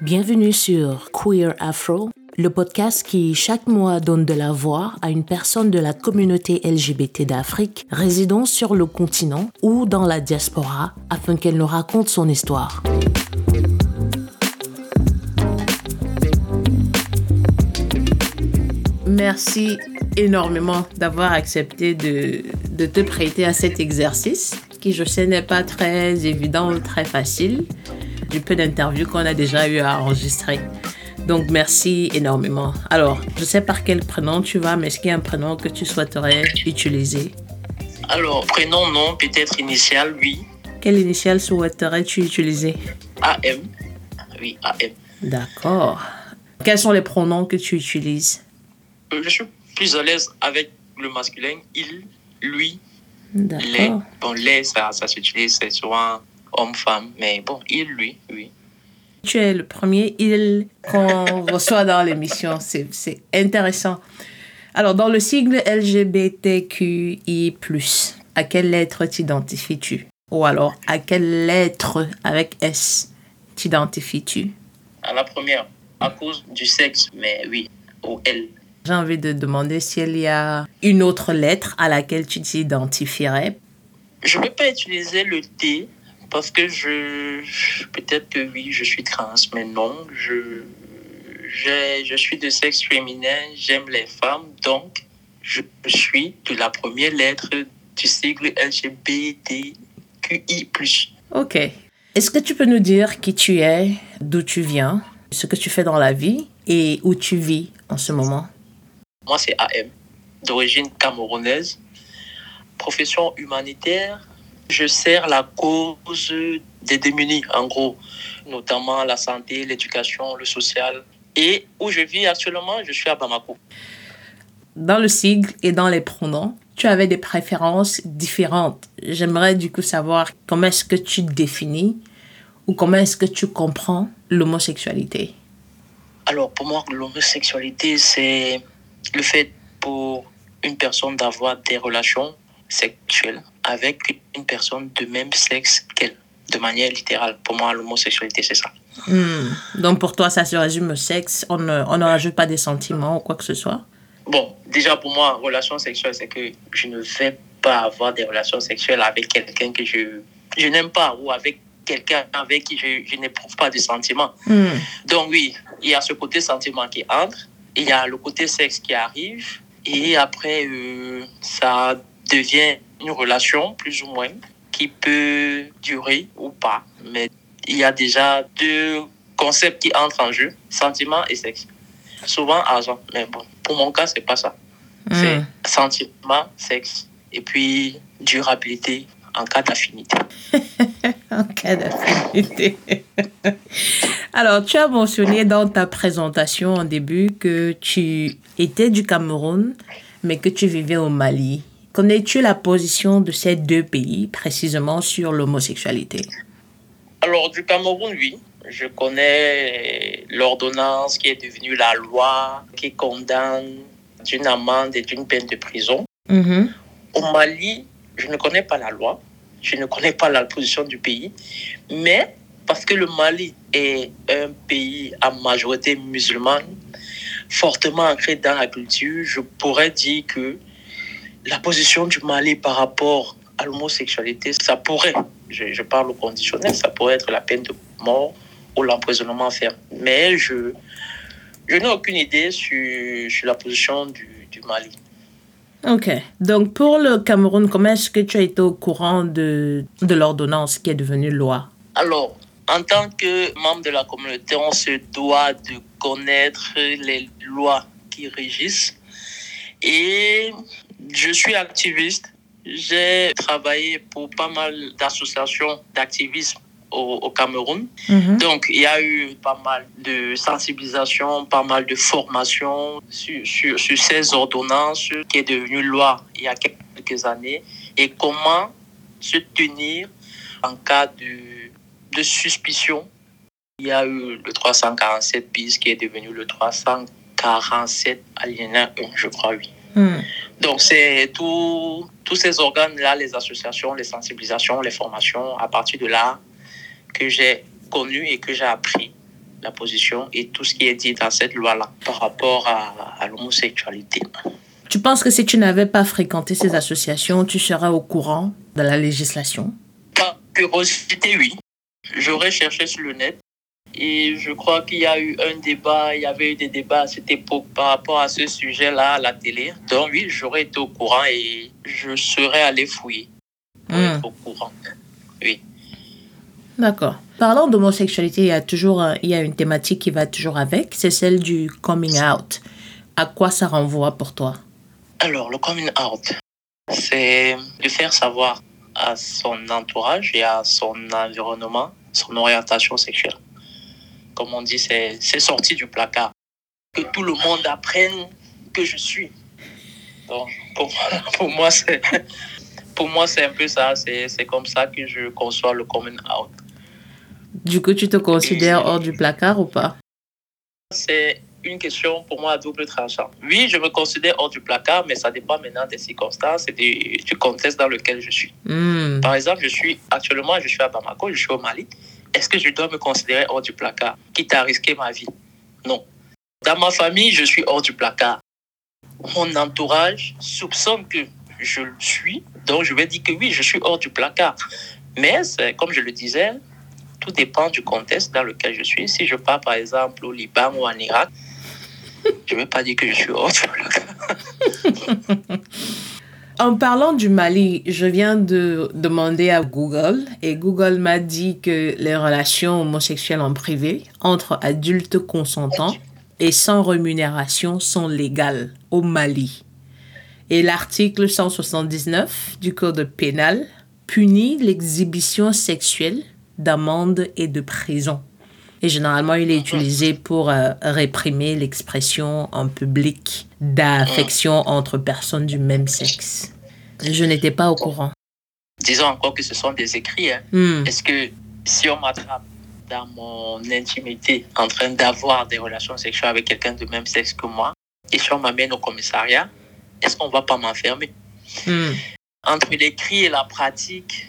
Bienvenue sur Queer Afro, le podcast qui chaque mois donne de la voix à une personne de la communauté LGBT d'Afrique résidant sur le continent ou dans la diaspora afin qu'elle nous raconte son histoire. Merci énormément d'avoir accepté de, te prêter à cet exercice qui, je sais, n'est pas très évident ou très facile du peu d'interviews qu'on a déjà eu à enregistrer. Donc, merci énormément. Alors, je sais par quel prénom tu vas, mais est-ce qu'il y a un prénom que tu souhaiterais utiliser? Alors, prénom, non, peut-être initial, oui. Quelle initiale souhaiterais-tu utiliser? AM. Oui, AM. D'accord. Quels sont les pronoms que tu utilises? Euh, Je suis plus à l'aise avec le masculin, il, lui, les. Bon, les, ça, ça s'utilise, c'est souvent homme-femme, mais bon, il, lui, oui. Tu es le premier il qu'on reçoit dans l'émission. C'est c'est intéressant. Alors, dans le sigle LGBTQI, à quelle lettre t'identifies-tu? Ou alors, à quelle lettre avec S t'identifies-tu? À la première, à cause du sexe, mais oui, au L. J'ai envie de demander s'il y a une autre lettre à laquelle tu t'identifierais. Je ne peux pas utiliser le T parce que je. Peut-être que oui, je suis trans, mais non, je. Je, je suis de sexe féminin, j'aime les femmes, donc je suis de la première lettre du sigle LGBTQI. Ok. Est-ce que tu peux nous dire qui tu es, d'où tu viens, ce que tu fais dans la vie et où tu vis en ce moment? Moi, c'est AM, d'origine camerounaise, profession humanitaire. Je sers la cause des démunis, en gros, notamment la santé, l'éducation, le social. Et où je vis actuellement, je suis à Bamako. Dans le sigle et dans les pronoms, tu avais des préférences différentes. J'aimerais du coup savoir comment est-ce que tu définis ou comment est-ce que tu comprends l'homosexualité. Alors, pour moi, l'homosexualité, c'est le fait pour une personne d'avoir des relations sexuelles avec une personne de même sexe qu'elle, de manière littérale. Pour moi, l'homosexualité, c'est ça. Hmm. Donc pour toi, ça se résume au sexe. On ne, on ne rajoute pas des sentiments ou quoi que ce soit. Bon, déjà pour moi, relation sexuelle, c'est que je ne vais pas avoir des relations sexuelles avec quelqu'un que je, je n'aime pas ou avec quelqu'un avec qui je, je n'éprouve pas de sentiments. Hmm. Donc oui, il y a ce côté sentiment qui entre, il y a le côté sexe qui arrive, et après, euh, ça devient une relation, plus ou moins, qui peut durer ou pas. Mais il y a déjà deux concepts qui entrent en jeu, sentiment et sexe. Souvent argent, mais bon, pour mon cas, c'est pas ça. C'est Hmm. sentiment, sexe, et puis durabilité en cas d'affinité. En cas d'affinité. Alors, tu as mentionné dans ta présentation en début que tu étais du Cameroun, mais que tu vivais au Mali. Connais-tu la position de ces deux pays précisément sur l'homosexualité? Alors, du Cameroun, oui. Je connais l'ordonnance qui est devenue la loi qui condamne d'une amende et d'une peine de prison. Mhm. Au Mali, je ne connais pas la loi, je ne connais pas la position du pays, mais parce que le Mali est un pays à majorité musulmane, fortement ancré dans la culture, je pourrais dire que la position du Mali par rapport à l'homosexualité, ça pourrait, je, je parle au conditionnel, ça pourrait être la peine de mort ou l'emprisonnement ferme. Mais je, je n'ai aucune idée sur, sur la position du, du Mali. Ok. Donc, pour le Cameroun, comment est-ce que tu as été au courant de, de l'ordonnance qui est devenue loi? Alors, en tant que membre de la communauté, on se doit de connaître les lois qui régissent. Et je suis activiste. J'ai travaillé pour pas mal d'associations d'activisme au, au Cameroun. Mhm. Donc, il y a eu pas mal de sensibilisation, pas mal de formation sur, sur, sur ces ordonnances qui est devenue loi il y a quelques années et comment se tenir en cas de, de suspicion. Il y a eu le 347 bis qui est devenu le 347 alinéa 1, je crois, oui. Hmm. Donc, c'est tous ces organes-là, les associations, les sensibilisations, les formations, à partir de là, que j'ai connu et que j'ai appris la position et tout ce qui est dit dans cette loi-là par rapport à, à l'homosexualité. Tu penses que si tu n'avais pas fréquenté ces associations, tu serais au courant de la législation? Par curiosité, oui. J'aurais cherché sur le net et je crois qu'il y a eu un débat, il y avait eu des débats à cette époque par rapport à ce sujet-là à la télé. Donc oui, j'aurais été au courant et je serais allé fouiller pour Hmm. être au courant. Oui. D'accord. Parlant d'homosexualité, il y a toujours un- il y a une thématique qui va toujours avec, c'est celle du coming out. À quoi ça renvoie pour toi? Alors, le coming out, c'est de faire savoir à son entourage et à son environnement son orientation sexuelle. Comme on dit, c'est sorti du placard. Que tout le monde apprenne que je suis. Donc, pour, pour moi, c'est pour moi, c'est un peu ça. C'est comme ça que je conçois le coming out. Du coup, tu te considères hors du placard ou pas? C'est une question pour moi à double tranchant. Oui, je me considère hors du placard, mais ça dépend maintenant des circonstances et du, du contexte dans lequel je suis. Hmm. Par exemple, je suis actuellement, je suis à Bamako, je suis au Mali. Est-ce que je dois me considérer hors du placard, quitte à risquer ma vie? Non. Dans ma famille, je suis hors du placard. Mon entourage soupçonne que je le suis, donc je vais dire que oui, je suis hors du placard. Mais comme je le disais, tout dépend du contexte dans lequel je suis. Si je pars par exemple au Liban ou en Irak, je ne vais pas dire que je suis hors du placard. En parlant du Mali, je viens de demander à Google et Google m'a dit que les relations homosexuelles en privé entre adultes consentants et sans rémunération sont légales au Mali. Et l'article 179 du Code pénal punit l'exhibition sexuelle d'amende et de prison. Et généralement, il est utilisé pour euh, réprimer l'expression en public d'affection entre personnes du même sexe. Je n'étais pas au courant. Disons encore que ce sont des écrits. hein. Hmm. Est-ce que si on m'attrape dans mon intimité en train d'avoir des relations sexuelles avec quelqu'un de même sexe que moi, et si on m'amène au commissariat, est-ce qu'on va pas m'enfermer? Hmm. Entre l'écrit et la pratique,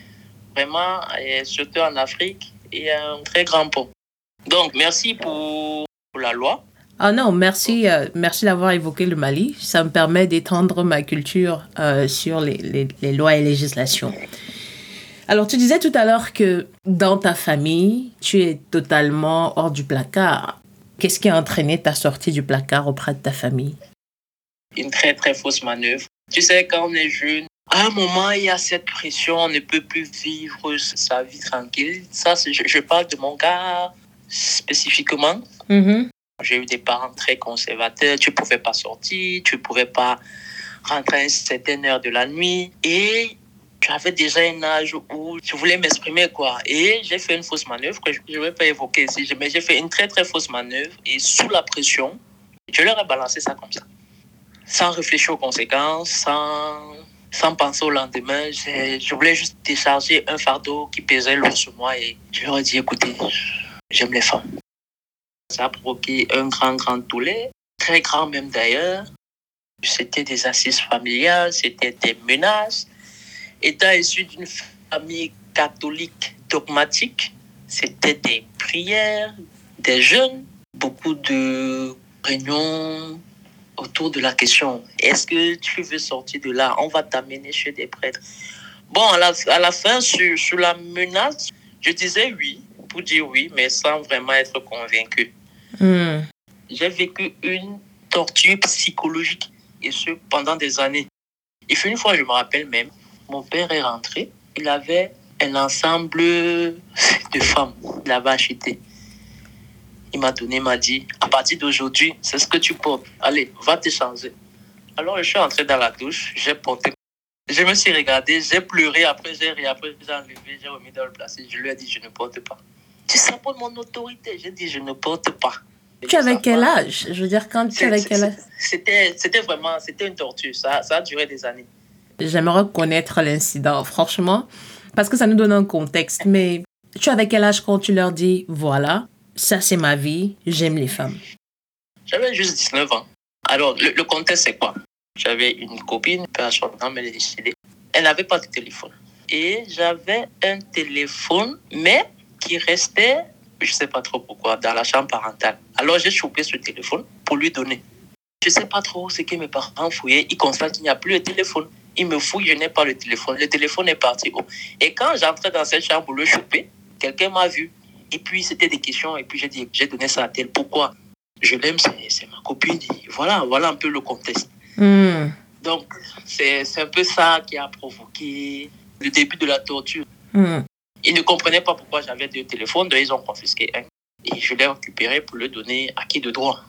vraiment, et surtout en Afrique, il y a un très grand pont. Donc, merci pour, pour la loi. Ah non, merci, euh, merci d'avoir évoqué le Mali. Ça me permet d'étendre ma culture euh, sur les, les- les lois et législations. Alors, tu disais tout à l'heure que dans ta famille, tu es totalement hors du placard. Qu'est-ce qui a entraîné ta sortie du placard auprès de ta famille? Une très, très fausse manœuvre. Tu sais, quand on est jeune, à un moment, il y a cette pression, on ne peut plus vivre sa vie tranquille. Ça, je parle de mon cas spécifiquement. Mhm. J'ai eu des parents très conservateurs. Tu ne pouvais pas sortir, tu ne pouvais pas rentrer à une certaine heure de la nuit. Et j'avais déjà un âge où je voulais m'exprimer, quoi. Et j'ai fait une fausse manœuvre que je ne vais pas évoquer ici. Mais j'ai fait une très, très fausse manœuvre. Et sous la pression, je leur ai balancé ça comme ça. Sans réfléchir aux conséquences, sans, sans penser au lendemain. Je voulais juste décharger un fardeau qui pesait lourd sur moi. Et je leur ai dit, écoutez, j'aime les femmes. Ça a provoqué un grand, grand tollé, très grand même d'ailleurs. C'était des assises familiales, c'était des menaces. Étant issu d'une famille catholique dogmatique, c'était des prières, des jeûnes, beaucoup de réunions autour de la question est-ce que tu veux sortir de là? On va t'amener chez des prêtres. Bon, à la, fin, sur la menace, je disais oui, pour dire oui, mais sans vraiment être convaincu Hmm. j'ai vécu une torture psychologique et ce pendant des années. Il fait une fois, je me rappelle même, mon père est rentré, il avait un ensemble de femmes, il avait acheté. Il m'a donné, il m'a dit, à partir d'aujourd'hui, c'est ce que tu portes. Allez, va te changer. Alors je suis entré dans la douche, j'ai porté. Je me suis regardé, j'ai pleuré, après j'ai ri, après j'ai enlevé, j'ai remis dans le plastique. Je lui ai dit, je ne porte pas. Tu sabotes mon autorité. J'ai dit, je ne porte pas. Tu avais quel âge? Je veux dire, quand tu avais quel âge? C'était, vraiment, c'était une torture. Ça, ça a duré des années. J'aimerais connaître l'incident, franchement, parce que ça nous donne un contexte. Mais tu avais quel âge quand tu leur dis, voilà, ça c'est ma vie, j'aime les femmes? J'avais juste 19 ans. Alors, le, le contexte, c'est quoi? J'avais une copine, peu à son nom, elle est décédée. Elle n'avait pas de téléphone. Et j'avais un téléphone, mais qui restait je sais pas trop pourquoi, dans la chambre parentale. Alors j'ai chopé ce téléphone pour lui donner. Je sais pas trop ce que mes parents fouillaient. Ils constatent qu'il n'y a plus de téléphone. Ils me fouillent, je n'ai pas le téléphone. Le téléphone est parti. haut. Et quand j'entrais dans cette chambre pour le choper, quelqu'un m'a vu. Et puis c'était des questions. Et puis j'ai dit, j'ai donné ça à tel. Pourquoi? Je l'aime, c'est ma copine. Et voilà, voilà un peu le contexte. Hmm. Donc c'est c'est un peu ça qui a provoqué le début de la torture. Hmm. Ils ne comprenaient pas pourquoi j'avais deux téléphones, donc ils ont confisqué un. Et je l'ai récupéré pour le donner à qui de droit.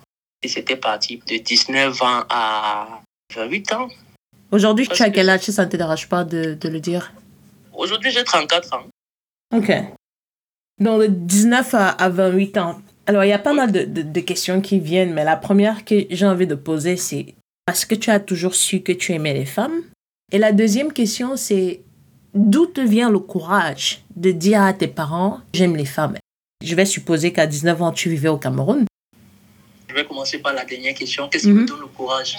Et c'était parti de 19 ans à 28 ans. Aujourd'hui, tu as que- quel âge ça ne te dérange pas de, de le dire? Aujourd'hui, j'ai 34 ans. Ok. Donc, de 19 à, à 28 ans. Alors, il y a pas mal de, de- de questions qui viennent, mais la première que j'ai envie de poser, c'est est-ce que tu as toujours su que tu aimais les femmes? Et la deuxième question, c'est d'où te vient le courage de dire à tes parents j'aime les femmes? Je vais supposer qu'à 19 ans, tu vivais au Cameroun. Je vais commencer par la dernière question. Qu'est-ce qui Mhm. me donne le courage?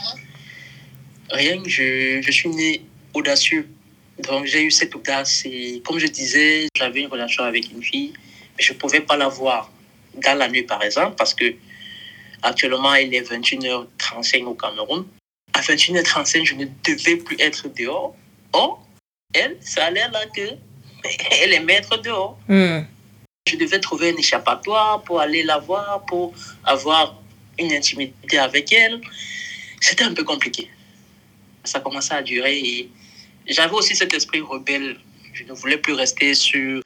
Rien, je, je suis né audacieux. Donc j'ai eu cette audace. Et comme je disais, j'avais une relation avec une fille, mais je ne pouvais pas la voir dans la nuit, par exemple, parce que actuellement, il est 21h35 au Cameroun. À 21h35, je ne devais plus être dehors. Or, elle, ça a l'air là que elle aimait être dehors. Hmm. Je devais trouver un échappatoire pour aller la voir, pour avoir une intimité avec elle. C'était un peu compliqué. Ça commençait à durer et j'avais aussi cet esprit rebelle. Je ne voulais plus rester sur,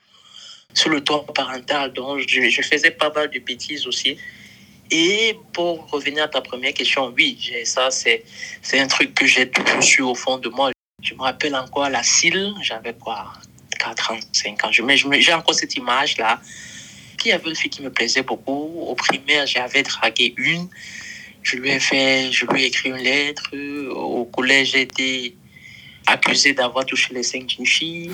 sur le toit parental, donc je, je faisais pas mal de bêtises aussi. Et pour revenir à ta première question, oui, ça c'est c'est un truc que j'ai toujours su au fond de moi. Je me rappelle encore la CIL, j'avais quoi 4 ans, 5 ans. J'ai encore cette image-là. Il y avait une fille qui me plaisait beaucoup. Au primaire, j'avais dragué une. Je lui ai fait, je lui ai écrit une lettre. Au collège, j'ai été accusé d'avoir touché les seins d'une fille.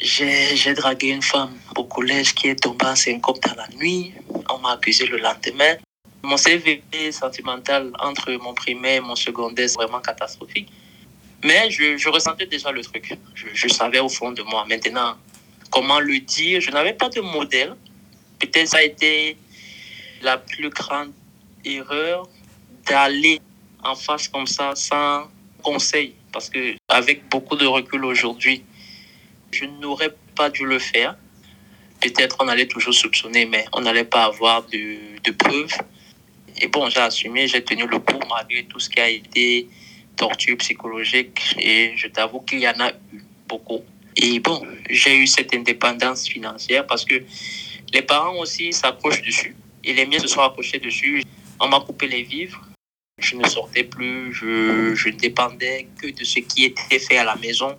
J'ai dragué une femme au collège qui est tombée enceinte comme dans la nuit. On m'a accusé le lendemain. Mon CV sentimental entre mon primaire et mon secondaire, c'est vraiment catastrophique. Mais je, ressentais déjà le truc. Je, je savais au fond de moi. Maintenant, comment le dire Je n'avais pas de modèle. Peut-être ça a été la plus grande erreur d'aller en face comme ça sans conseil. Parce que avec beaucoup de recul aujourd'hui, je n'aurais pas dû le faire. Peut-être on allait toujours soupçonner, mais on n'allait pas avoir de, de preuves. Et bon, j'ai assumé, j'ai tenu le coup malgré tout ce qui a été torture psychologique. Et je t'avoue qu'il y en a eu beaucoup. Et bon, j'ai eu cette indépendance financière parce que les parents aussi s'accrochent dessus. Et les miens se sont accrochés dessus. On m'a coupé les vivres. Je ne sortais plus. Je, je dépendais que de ce qui était fait à la maison.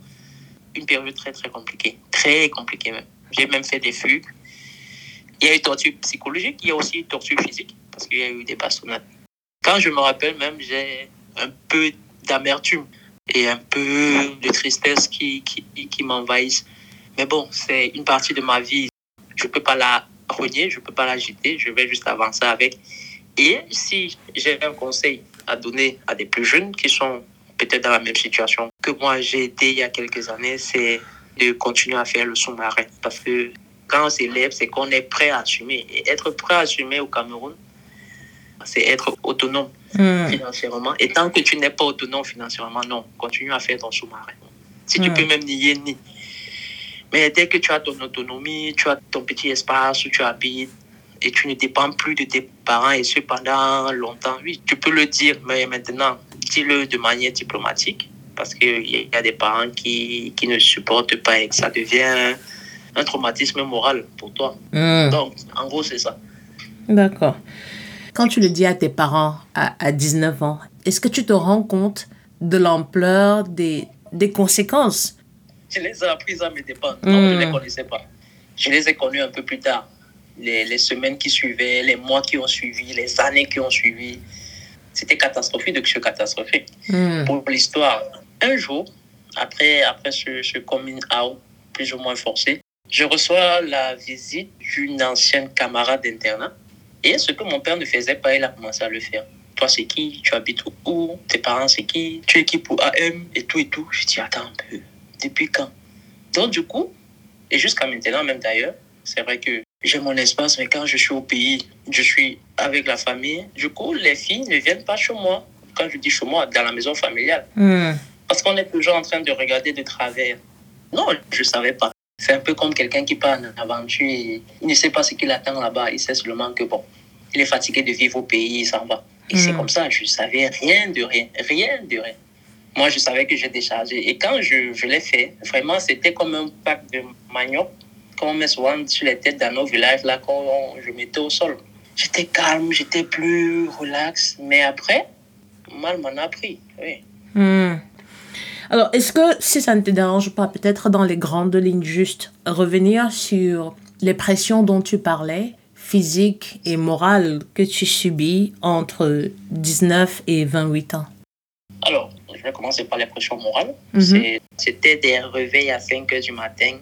Une période très, très compliquée. Très compliquée même. J'ai même fait des fugues. Il y a eu torture psychologique. Il y a aussi torture physique parce qu'il y a eu des bastonnades. Quand je me rappelle même, j'ai un peu d'amertume et un peu de tristesse qui, qui, qui m'envahissent. Mais bon, c'est une partie de ma vie. Je ne peux pas la renier, je ne peux pas la jeter, je vais juste avancer avec. Et si j'ai un conseil à donner à des plus jeunes qui sont peut-être dans la même situation que moi j'ai été il y a quelques années, c'est de continuer à faire le sous-marin. Parce que quand on s'élève, c'est qu'on est prêt à assumer. Et être prêt à assumer au Cameroun, c'est être autonome Hmm. financièrement. Et tant que tu n'es pas autonome financièrement, non, continue à faire ton sous-marin. Si tu Mm. peux même nier, nie. Mais dès que tu as ton autonomie, tu as ton petit espace où tu habites et tu ne dépends plus de tes parents et ce pendant longtemps, oui, tu peux le dire, mais maintenant, dis-le de manière diplomatique parce qu'il y a des parents qui, qui ne supportent pas et que ça devient un traumatisme moral pour toi. Hmm. Donc, en gros, c'est ça. D'accord. Quand tu le dis à tes parents à, à 19 ans, est-ce que tu te rends compte de l'ampleur des, des conséquences Je les ai apprises à mes dépens. Non, je ne les Mm. connaissais pas. Je les ai connus un peu plus tard. Les, les semaines qui suivaient, les mois qui ont suivi, les années qui ont suivi. C'était catastrophique de que catastrophique. Hmm. Pour l'histoire, un jour, après, après ce, ce coming out plus ou moins forcé, je reçois la visite d'une ancienne camarade d'internat. Et ce que mon père ne faisait pas, il a commencé à le faire. Toi, c'est qui? Tu habites où? Tes parents, c'est qui? Tu es qui pour AM Et tout et tout? Je dis, attends un peu. Depuis quand? Donc, du coup, et jusqu'à maintenant, même d'ailleurs, c'est vrai que j'ai mon espace, mais quand je suis au pays, je suis avec la famille. Du coup, les filles ne viennent pas chez moi. Quand je dis chez moi, dans la maison familiale. Hmm. Parce qu'on est toujours en train de regarder de travers. Non, je ne savais pas. C'est un peu comme quelqu'un qui part en aventure et il ne sait pas ce qu'il attend là-bas. Il sait seulement que, bon, il est fatigué de vivre au pays, il s'en va. Et c'est Mm. comme ça, je ne savais rien de rien, rien de rien. Moi, je savais que j'étais chargé. Et quand je, je l'ai fait, vraiment, c'était comme un pack de manioc qu'on met souvent sur les têtes dans nos villages, là, quand je mettais au sol. J'étais calme, j'étais plus relax. Mais après, mal m'en a pris, oui. Hmm. Alors, est-ce que, si ça ne te dérange pas, peut-être dans les grandes lignes, juste revenir sur les pressions dont tu parlais, physiques et morales, que tu subis entre 19 et 28 ans? Alors, je vais commencer par les pressions morales. Mhm. C'était des réveils à 5 heures du matin.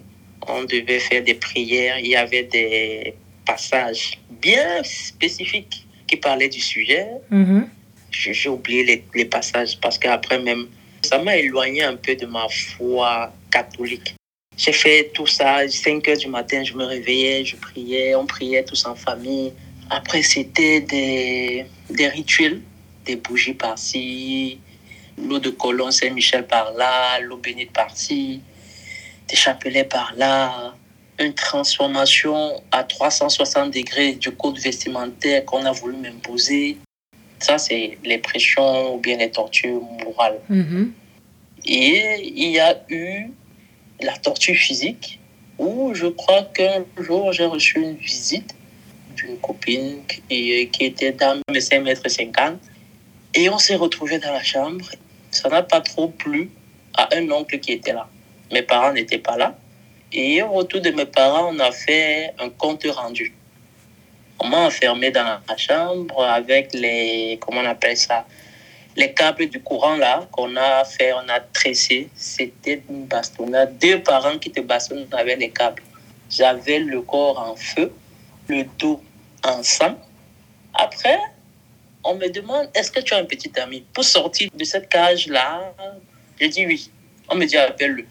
On devait faire des prières. Il y avait des passages bien spécifiques qui parlaient du sujet. Mhm. J'ai j'ai oublié les, les passages parce qu'après même, ça m'a éloigné un peu de ma foi catholique. J'ai fait tout ça, 5 heures du matin, je me réveillais, je priais, on priait tous en famille. Après, c'était des, des rituels, des bougies par-ci, l'eau de colon Saint-Michel par-là, l'eau bénite par-ci, des chapelets par-là, une transformation à 360 degrés du code vestimentaire qu'on a voulu m'imposer. Ça, c'est les pressions ou bien les tortures morales. Mhm. Et il y a eu la torture physique, où je crois qu'un jour, j'ai reçu une visite d'une copine qui, qui était dans mes 5 mètres 50. Et on s'est retrouvés dans la chambre. Ça n'a pas trop plu à un oncle qui était là. Mes parents n'étaient pas là. Et au retour de mes parents, on a fait un compte rendu. On m'a enfermé dans la chambre avec les, comment on appelle ça, les câbles du courant là qu'on a fait, on a tressé. C'était une bastonnade. Deux parents qui te bastonnent avec les câbles. J'avais le corps en feu, le dos en sang. Après, on me demande est-ce que tu as un petit ami? Pour sortir de cette cage là Je dis oui. On me dit appelle-le.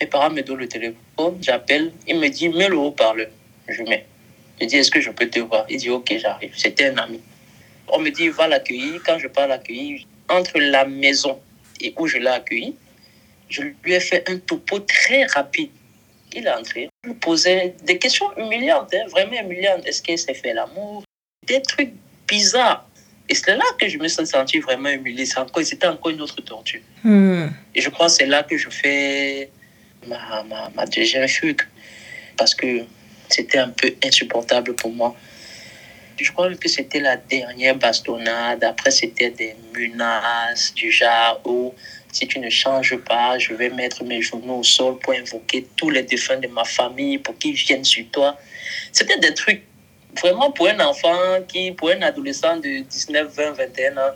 Mes parents me donnent le téléphone, j'appelle, il me dit mets le haut-parleur. Je mets. Je dis est-ce que je peux te voir? Il dit ok, j'arrive. C'était un ami. On me dit va l'accueillir. Quand je pars l'accueillir, entre la maison et où je l'ai accueilli, je lui ai fait un topo très rapide. Il est entré, je lui posais des questions humiliantes, hein, vraiment humiliantes. Est-ce qu'il s'est fait l'amour? Des trucs bizarres. Et c'est là que je me suis senti vraiment humilié. C'est encore- C'était encore une autre torture. Hmm. Et je crois que c'est là que je fais ma, ma, ma deuxième fugue. Parce que c'était un peu insupportable pour moi. Je crois que c'était la dernière bastonnade. Après, c'était des menaces du genre où si tu ne changes pas, je vais mettre mes genoux au sol pour invoquer tous les défunts de ma famille pour qu'ils viennent sur toi. C'était des trucs vraiment pour un enfant, qui, pour un adolescent de 19, 20, 21 ans,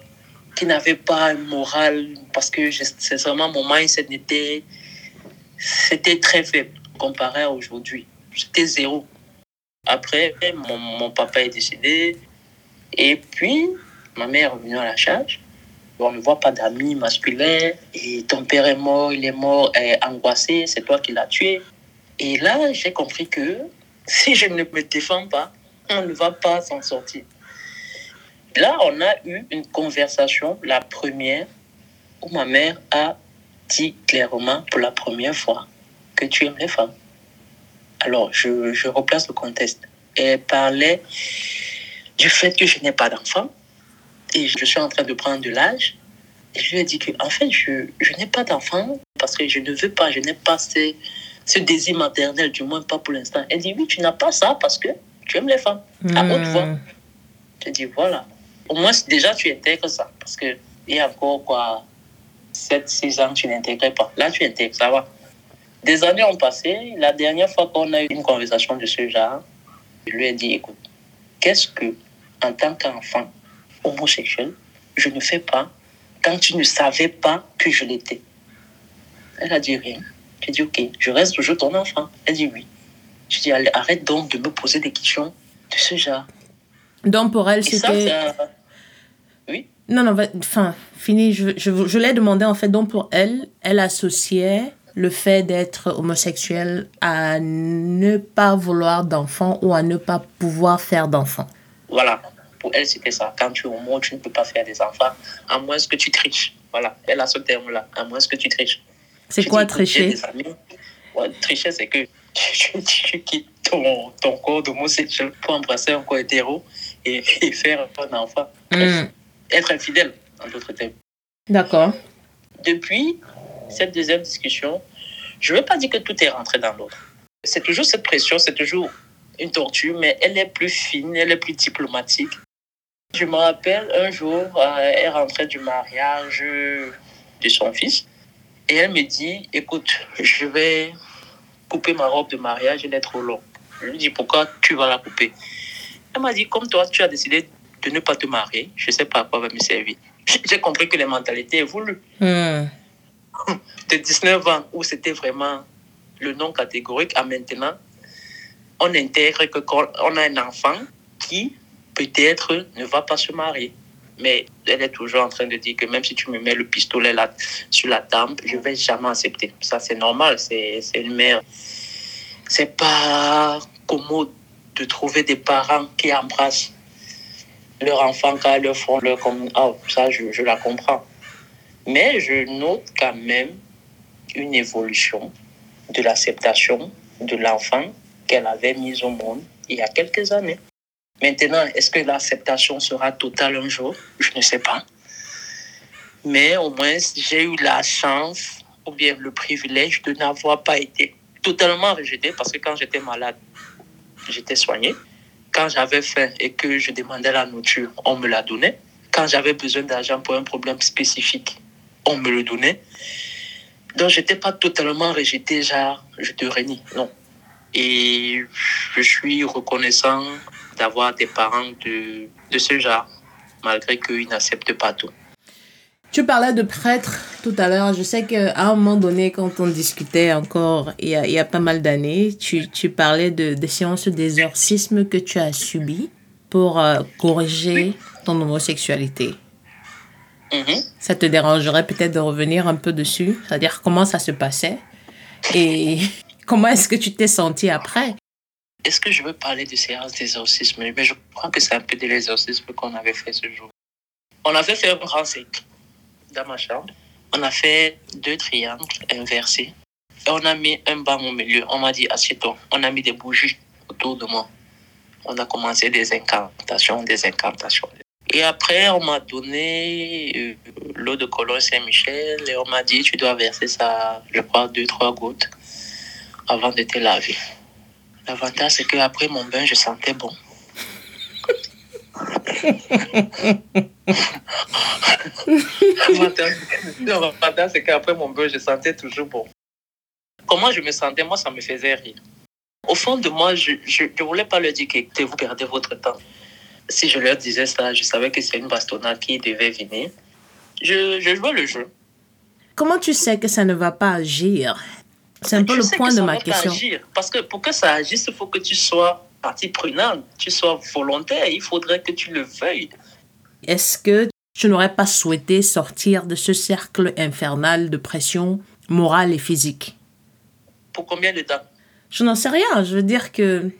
qui n'avait pas un moral, parce que je- sincèrement, mon mindset était, c'était très faible comparé à aujourd'hui. J'étais zéro. Après, mon, papa est décédé, et puis ma mère est revenue à la charge. On ne voit pas d'amis masculins, et ton père est mort, il est mort, angoissé, c'est toi qui l'as tué. Et là, j'ai compris que si je ne me défends pas, on ne va pas s'en sortir. Là, on a eu une conversation, la première, où ma mère a dit clairement pour la première fois que tu aimes les femmes. Alors, je, je replace le contexte. Elle parlait du fait que je n'ai pas d'enfant et je suis en train de prendre de l'âge. Et je lui ai dit que, en fait, je, je n'ai pas d'enfant parce que je ne veux pas, je n'ai pas ce, ce désir maternel, du moins pas pour l'instant. Elle dit, oui, tu n'as pas ça parce que tu aimes les femmes. À haute voix. Hmm. Je dis, voilà. Au moins, déjà, tu intègres ça. Parce que il y a encore, quoi, 7, 6 ans, tu n'intégrais pas. Là, tu intègres, ça va. Des années ont passé. La dernière fois qu'on a eu une conversation de ce genre, je lui ai dit, écoute, qu'est-ce que, en tant qu'enfant homosexuel, je ne fais pas quand tu ne savais pas que je l'étais? Elle a dit rien. J'ai dit, ok, je reste toujours ton enfant. Elle dit oui. Je dis, arrête donc de me poser des questions de ce genre. Donc pour elle, c'était... ça- Oui? Non, non, enfin, fini. Je, je, je l'ai demandé en fait. Donc pour elle, elle associait le fait d'être homosexuel à ne pas vouloir d'enfants ou à ne pas pouvoir faire d'enfants. Voilà, pour elle, c'était ça. Quand tu es homo, tu ne peux pas faire des enfants, à moins que tu triches. Voilà, elle a ce terme-là, à moins que tu triches. C'est quoi tricher? Tricher, c'est que tu, quittes ton, ton corps d'homosexuel pour embrasser un corps hétéro et, faire un enfant. Hmm. Être infidèle, en d'autres termes. D'accord. Depuis cette deuxième discussion, je ne veux pas dire que tout est rentré dans l'autre. C'est toujours cette pression, c'est toujours une torture, mais elle est plus fine, elle est plus diplomatique. Je me rappelle un jour, euh, elle rentrait du mariage de son fils et elle me dit Écoute, je vais couper ma robe de mariage, elle est trop longue. Je lui dis Pourquoi tu vas la couper? Elle m'a dit Comme toi, tu as décidé de ne pas te marier, je ne sais pas à quoi va me servir. J'ai compris que les mentalités évoluent. Hmm. De 19 ans, où c'était vraiment le non catégorique, à maintenant, on intègre que quand on a un enfant qui peut-être ne va pas se marier. Mais elle est toujours en train de dire que même si tu me mets le pistolet là, sur la tempe, je ne vais jamais accepter. Ça, c'est normal. C'est une mère. C'est pas commode de trouver des parents qui embrassent leur enfant quand ils leur font leur oh, ça je, je, la comprends mais je note quand même une évolution de l'acceptation de l'enfant qu'elle avait mis au monde il y a quelques années. Maintenant est-ce que l'acceptation sera totale un jour? Je ne sais pas. Mais au moins j'ai eu la chance ou bien le privilège de n'avoir pas été totalement rejeté parce que quand j'étais malade j'étais soigné. Quand j'avais faim et que je demandais la nourriture, on me la donnait. Quand j'avais besoin d'argent pour un problème spécifique, on me le donnait. Donc, je n'étais pas totalement rejeté, genre, je te renie. Non. Et je suis reconnaissant d'avoir des parents de, de ce genre, malgré qu'ils n'acceptent pas tout. Tu parlais de prêtre tout à l'heure. Je sais qu'à un moment donné, quand on discutait encore, il y a, il y a pas mal d'années, tu, tu, parlais de, des séances d'exorcisme que tu as subies pour euh, corriger ton homosexualité. Mm-hmm. Ça te dérangerait peut-être de revenir un peu dessus, c'est-à-dire comment ça se passait et comment est-ce que tu t'es senti après? Est-ce que je veux parler de séances d'exorcisme? Mais je crois que c'est un peu de l'exorcisme qu'on avait fait ce jour. On avait fait un grand cycle dans ma chambre. On a fait deux triangles inversés. Et on a mis un banc au milieu. On m'a dit, assieds-toi. On a mis des bougies autour de moi. On a commencé des incantations, des incantations. Et après, on m'a donné euh, l'eau de Cologne Saint-Michel et on m'a dit, tu dois verser ça, je crois, deux, trois gouttes avant de te laver. L'avantage, c'est qu'après mon bain, je sentais bon. L'avantage, c'est qu'après mon beurre, je sentais toujours bon. Comment je me sentais, moi, ça me faisait rire. Au fond de moi, je ne voulais pas leur dire que vous perdez votre temps. Si je leur disais ça, je savais que c'est une bastonnade qui devait venir. Je, je jouais le jeu. Comment tu sais que ça ne va pas agir? C'est un peu le point de ma question. agir, parce que pour que ça agisse, il faut que tu sois partie prenante, tu sois volontaire, il faudrait que tu le veuilles. Est-ce que tu n'aurais pas souhaité sortir de ce cercle infernal de pression morale et physique? Pour combien de temps? Je n'en sais rien. Je veux dire que.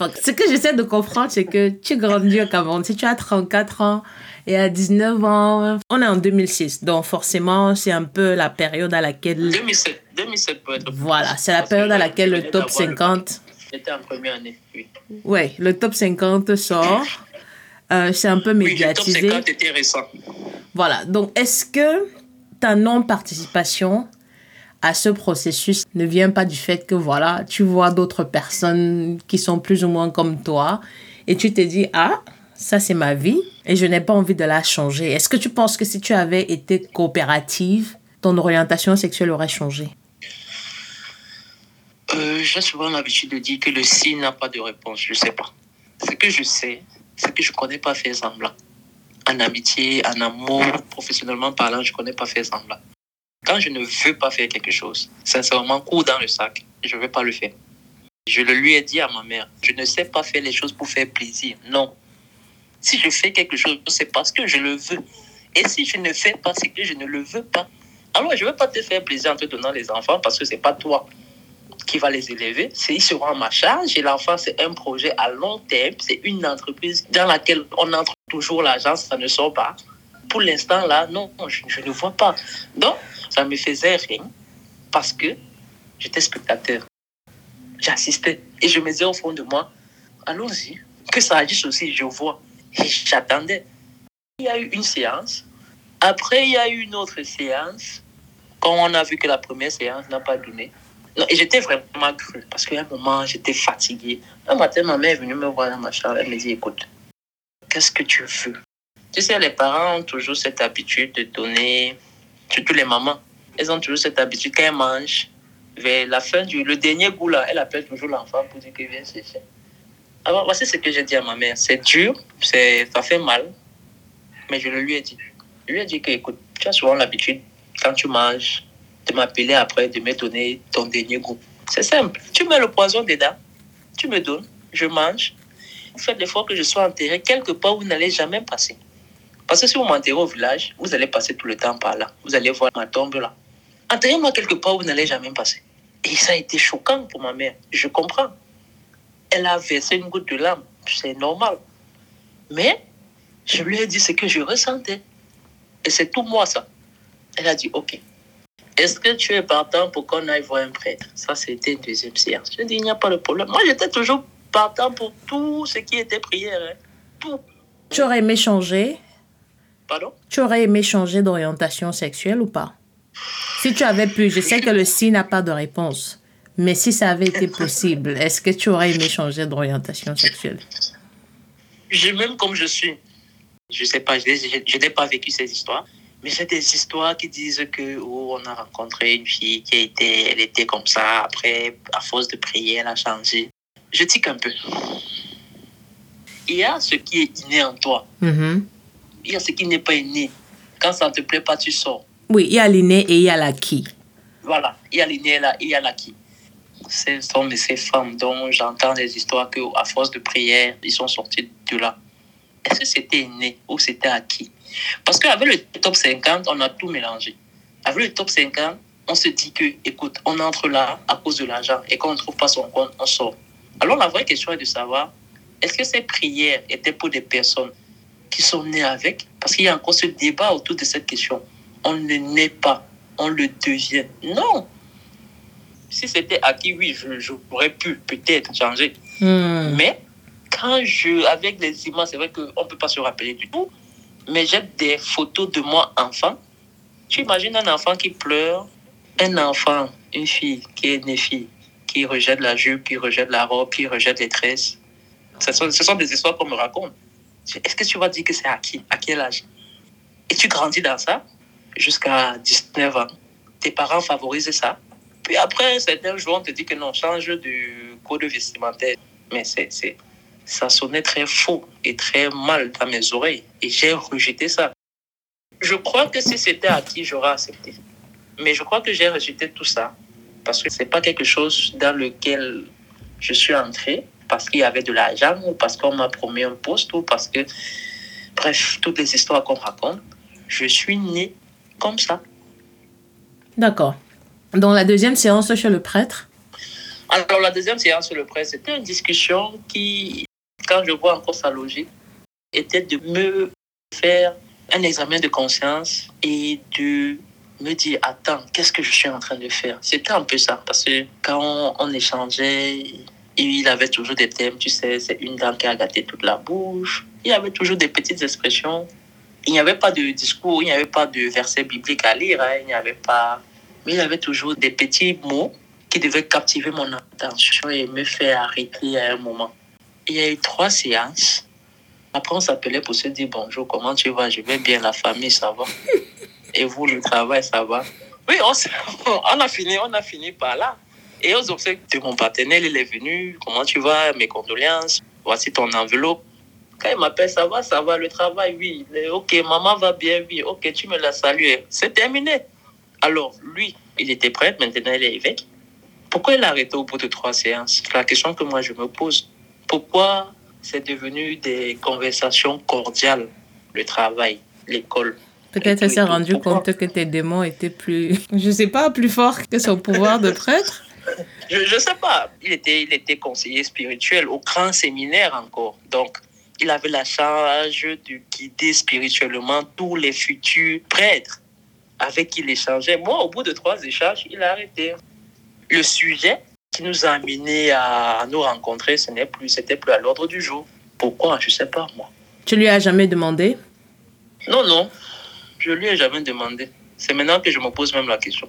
Enfin, ce que j'essaie de comprendre, c'est que tu grandis au Cameroun. Si tu as 34 ans et à 19 ans, on est en 2006. Donc, forcément, c'est un peu la période à laquelle. 2007. 2007 peut être. Voilà, c'est la période à laquelle le top 50 J'étais en première année, oui. Oui, le top 50 sort. Euh, c'est un peu médiatisé. Oui, le top 50 était récent. Voilà. Donc, est-ce que ta non-participation à ce processus ne vient pas du fait que, voilà, tu vois d'autres personnes qui sont plus ou moins comme toi et tu te dis, ah, ça c'est ma vie et je n'ai pas envie de la changer. Est-ce que tu penses que si tu avais été coopérative, ton orientation sexuelle aurait changé? Euh, j'ai souvent l'habitude de dire que le si n'a pas de réponse. Je ne sais pas. Ce que je sais, c'est que je ne connais pas faire semblant. En amitié, en amour, professionnellement parlant, je ne connais pas faire semblant. Quand je ne veux pas faire quelque chose, sincèrement, coup dans le sac, je ne vais pas le faire. Je le lui ai dit à ma mère, je ne sais pas faire les choses pour faire plaisir. Non. Si je fais quelque chose, c'est parce que je le veux. Et si je ne fais pas, c'est que je ne le veux pas. Alors, je ne vais pas te faire plaisir en te donnant les enfants parce que ce n'est pas toi qui va les élever. Ils seront à ma charge. Et l'enfant, c'est un projet à long terme. C'est une entreprise dans laquelle on entre toujours l'argent, ça ne sort pas. Pour l'instant, là, non, je, ne vois pas. Donc, ça me faisait rien parce que j'étais spectateur. J'assistais. Et je me disais au fond de moi, allons-y, que ça agisse aussi, je vois. Et j'attendais. Il y a eu une séance. Après, il y a eu une autre séance. Quand on a vu que la première séance n'a pas donné. Non, et j'étais vraiment cru. Parce qu'à un moment, j'étais fatigué. Un matin, ma mère est venue me voir dans ma chambre. Elle me dit, écoute, qu'est-ce que tu veux? Tu sais, les parents ont toujours cette habitude de donner, surtout les mamans, elles ont toujours cette habitude quand elles mangent, vers la fin du le dernier goût là, elle appelle toujours l'enfant pour dire qu'il vient chercher. Alors voici ce que j'ai dit à ma mère. C'est dur, c'est ça fait mal, mais je le lui ai dit. Je lui ai dit que écoute, tu as souvent l'habitude quand tu manges de m'appeler après, de me donner ton dernier goût. C'est simple. Tu mets le poison dedans, tu me donnes, je mange. Vous faites l'effort que je sois enterré quelque part où vous n'allez jamais passer. Parce que si vous m'enterrez au village, vous allez passer tout le temps par là. Vous allez voir ma tombe là. Enterrez-moi quelque part où vous n'allez jamais passer. Et ça a été choquant pour ma mère. Je comprends. Elle a versé une goutte de larmes. C'est normal. Mais je lui ai dit ce que je ressentais. Et c'est tout moi ça. Elle a dit, OK. Est-ce que tu es partant pour qu'on aille voir un prêtre? Ça, c'était une deuxième séance. Je dis, il n'y a pas de problème. Moi, j'étais toujours partant pour tout ce qui était prière. hein. Tu aurais aimé changer Pardon? Tu aurais aimé changer d'orientation sexuelle ou pas? Si tu avais pu, je sais que le si n'a pas de réponse, mais si ça avait été possible, est-ce que tu aurais aimé changer d'orientation sexuelle? Je m'aime comme je suis. Je sais pas, je, n'ai pas vécu ces histoires. Mais c'est des histoires qui disent que oh, on a rencontré une fille qui était, elle était comme ça. Après, à force de prier, elle a changé. Je tique un peu. Il y a ce qui est inné en toi. Mhm. Il y a ce qui n'est pas inné. Quand ça ne te plaît pas, tu sors. Oui, il y a l'inné et il y a l'acquis. Voilà, il y a l'inné là, il y a l'acquis. Ce sont de ces femmes dont j'entends des histoires que, à force de prière, ils sont sortis de là. Est-ce que c'était inné ou c'était acquis? Parce qu'avec le top 50, on a tout mélangé. Avec le top 50, on se dit que, écoute, on entre là à cause de l'argent et quand on ne trouve pas son compte, on sort. Alors la vraie question est de savoir, est-ce que ces prières étaient pour des personnes qui sont nées avec Parce qu'il y a encore ce débat autour de cette question. On ne naît pas, on le devient. Non Si c'était acquis, oui, je- j'aurais pu peut-être changer. Hmm. Mais quand je, avec les images, c'est vrai qu'on ne peut pas se rappeler du tout. Mais j'ai des photos de moi enfant. Tu imagines un enfant qui pleure, un enfant, une fille qui est née fille, qui rejette la jupe, qui rejette la robe, qui rejette les tresses. Ce sont, ce sont des histoires qu'on me raconte. Est-ce que tu vas dire que c'est à qui À quel âge? Et tu grandis dans ça jusqu'à 19 ans. Tes parents favorisent ça. Puis après, un certain jour, on te dit que non, change de code vestimentaire. Mais c'est, ça sonnait très faux et très mal dans mes oreilles. Et j'ai rejeté ça. Je crois que si c'était acquis, j'aurais accepté. Mais je crois que j'ai rejeté tout ça parce que c'est pas quelque chose dans lequel je suis entré parce qu'il y avait de l'argent ou parce qu'on m'a promis un poste ou parce que, bref, toutes les histoires qu'on raconte, je suis né comme ça. D'accord. Dans la deuxième séance chez le prêtre, Alors, la deuxième séance sur le presse, c'était une discussion qui, quand je vois encore sa logique, était de me faire un examen de conscience et de me dire, attends, qu'est-ce que je suis en train de faire? C'était un peu ça, parce que quand on, on échangeait, il avait toujours des thèmes, tu sais, c'est une dame qui a gâté toute la bouche. Il y avait toujours des petites expressions. Il n'y avait pas de discours, il n'y avait pas de verset biblique à lire, hein, il n'y avait pas... Mais il avait toujours des petits mots qui devaient captiver mon attention et me faire arrêter à un moment. Il y a eu trois séances. Après, on s'appelait pour se dire bonjour, comment tu vas? Je vais bien, la famille, ça va Et vous, le travail, ça va Oui, on, on a fini, on a fini par là. Et aux obsèques de mon partenaire, il est venu, comment tu vas? Mes condoléances, voici ton enveloppe. Quand il m'appelle, ça va, ça va, le travail, oui. Ok, maman va bien, oui. Ok, tu me l'as salué. C'est terminé. Alors, lui, il était prêt, maintenant il est évêque. Pourquoi il a arrêté au bout de trois séances? C'est la question que moi je me pose. Pourquoi c'est devenu des conversations cordiales, le travail, l'école Peut-être s'est rendue compte que tes démons étaient plus, je sais pas, plus forts que son pouvoir de prêtre. Je ne sais pas. Il était, il était conseiller spirituel au grand séminaire encore. Donc, il avait la charge de guider spirituellement tous les futurs prêtres avec qui il échangeait. Moi, au bout de trois échanges, il a arrêté. Le sujet qui nous a amenés à nous rencontrer, ce n'est plus, c'était plus à l'ordre du jour. Pourquoi? Je ne sais pas, moi. Tu lui as jamais demandé? Non, non. Je lui ai jamais demandé. C'est maintenant que je me pose même la question.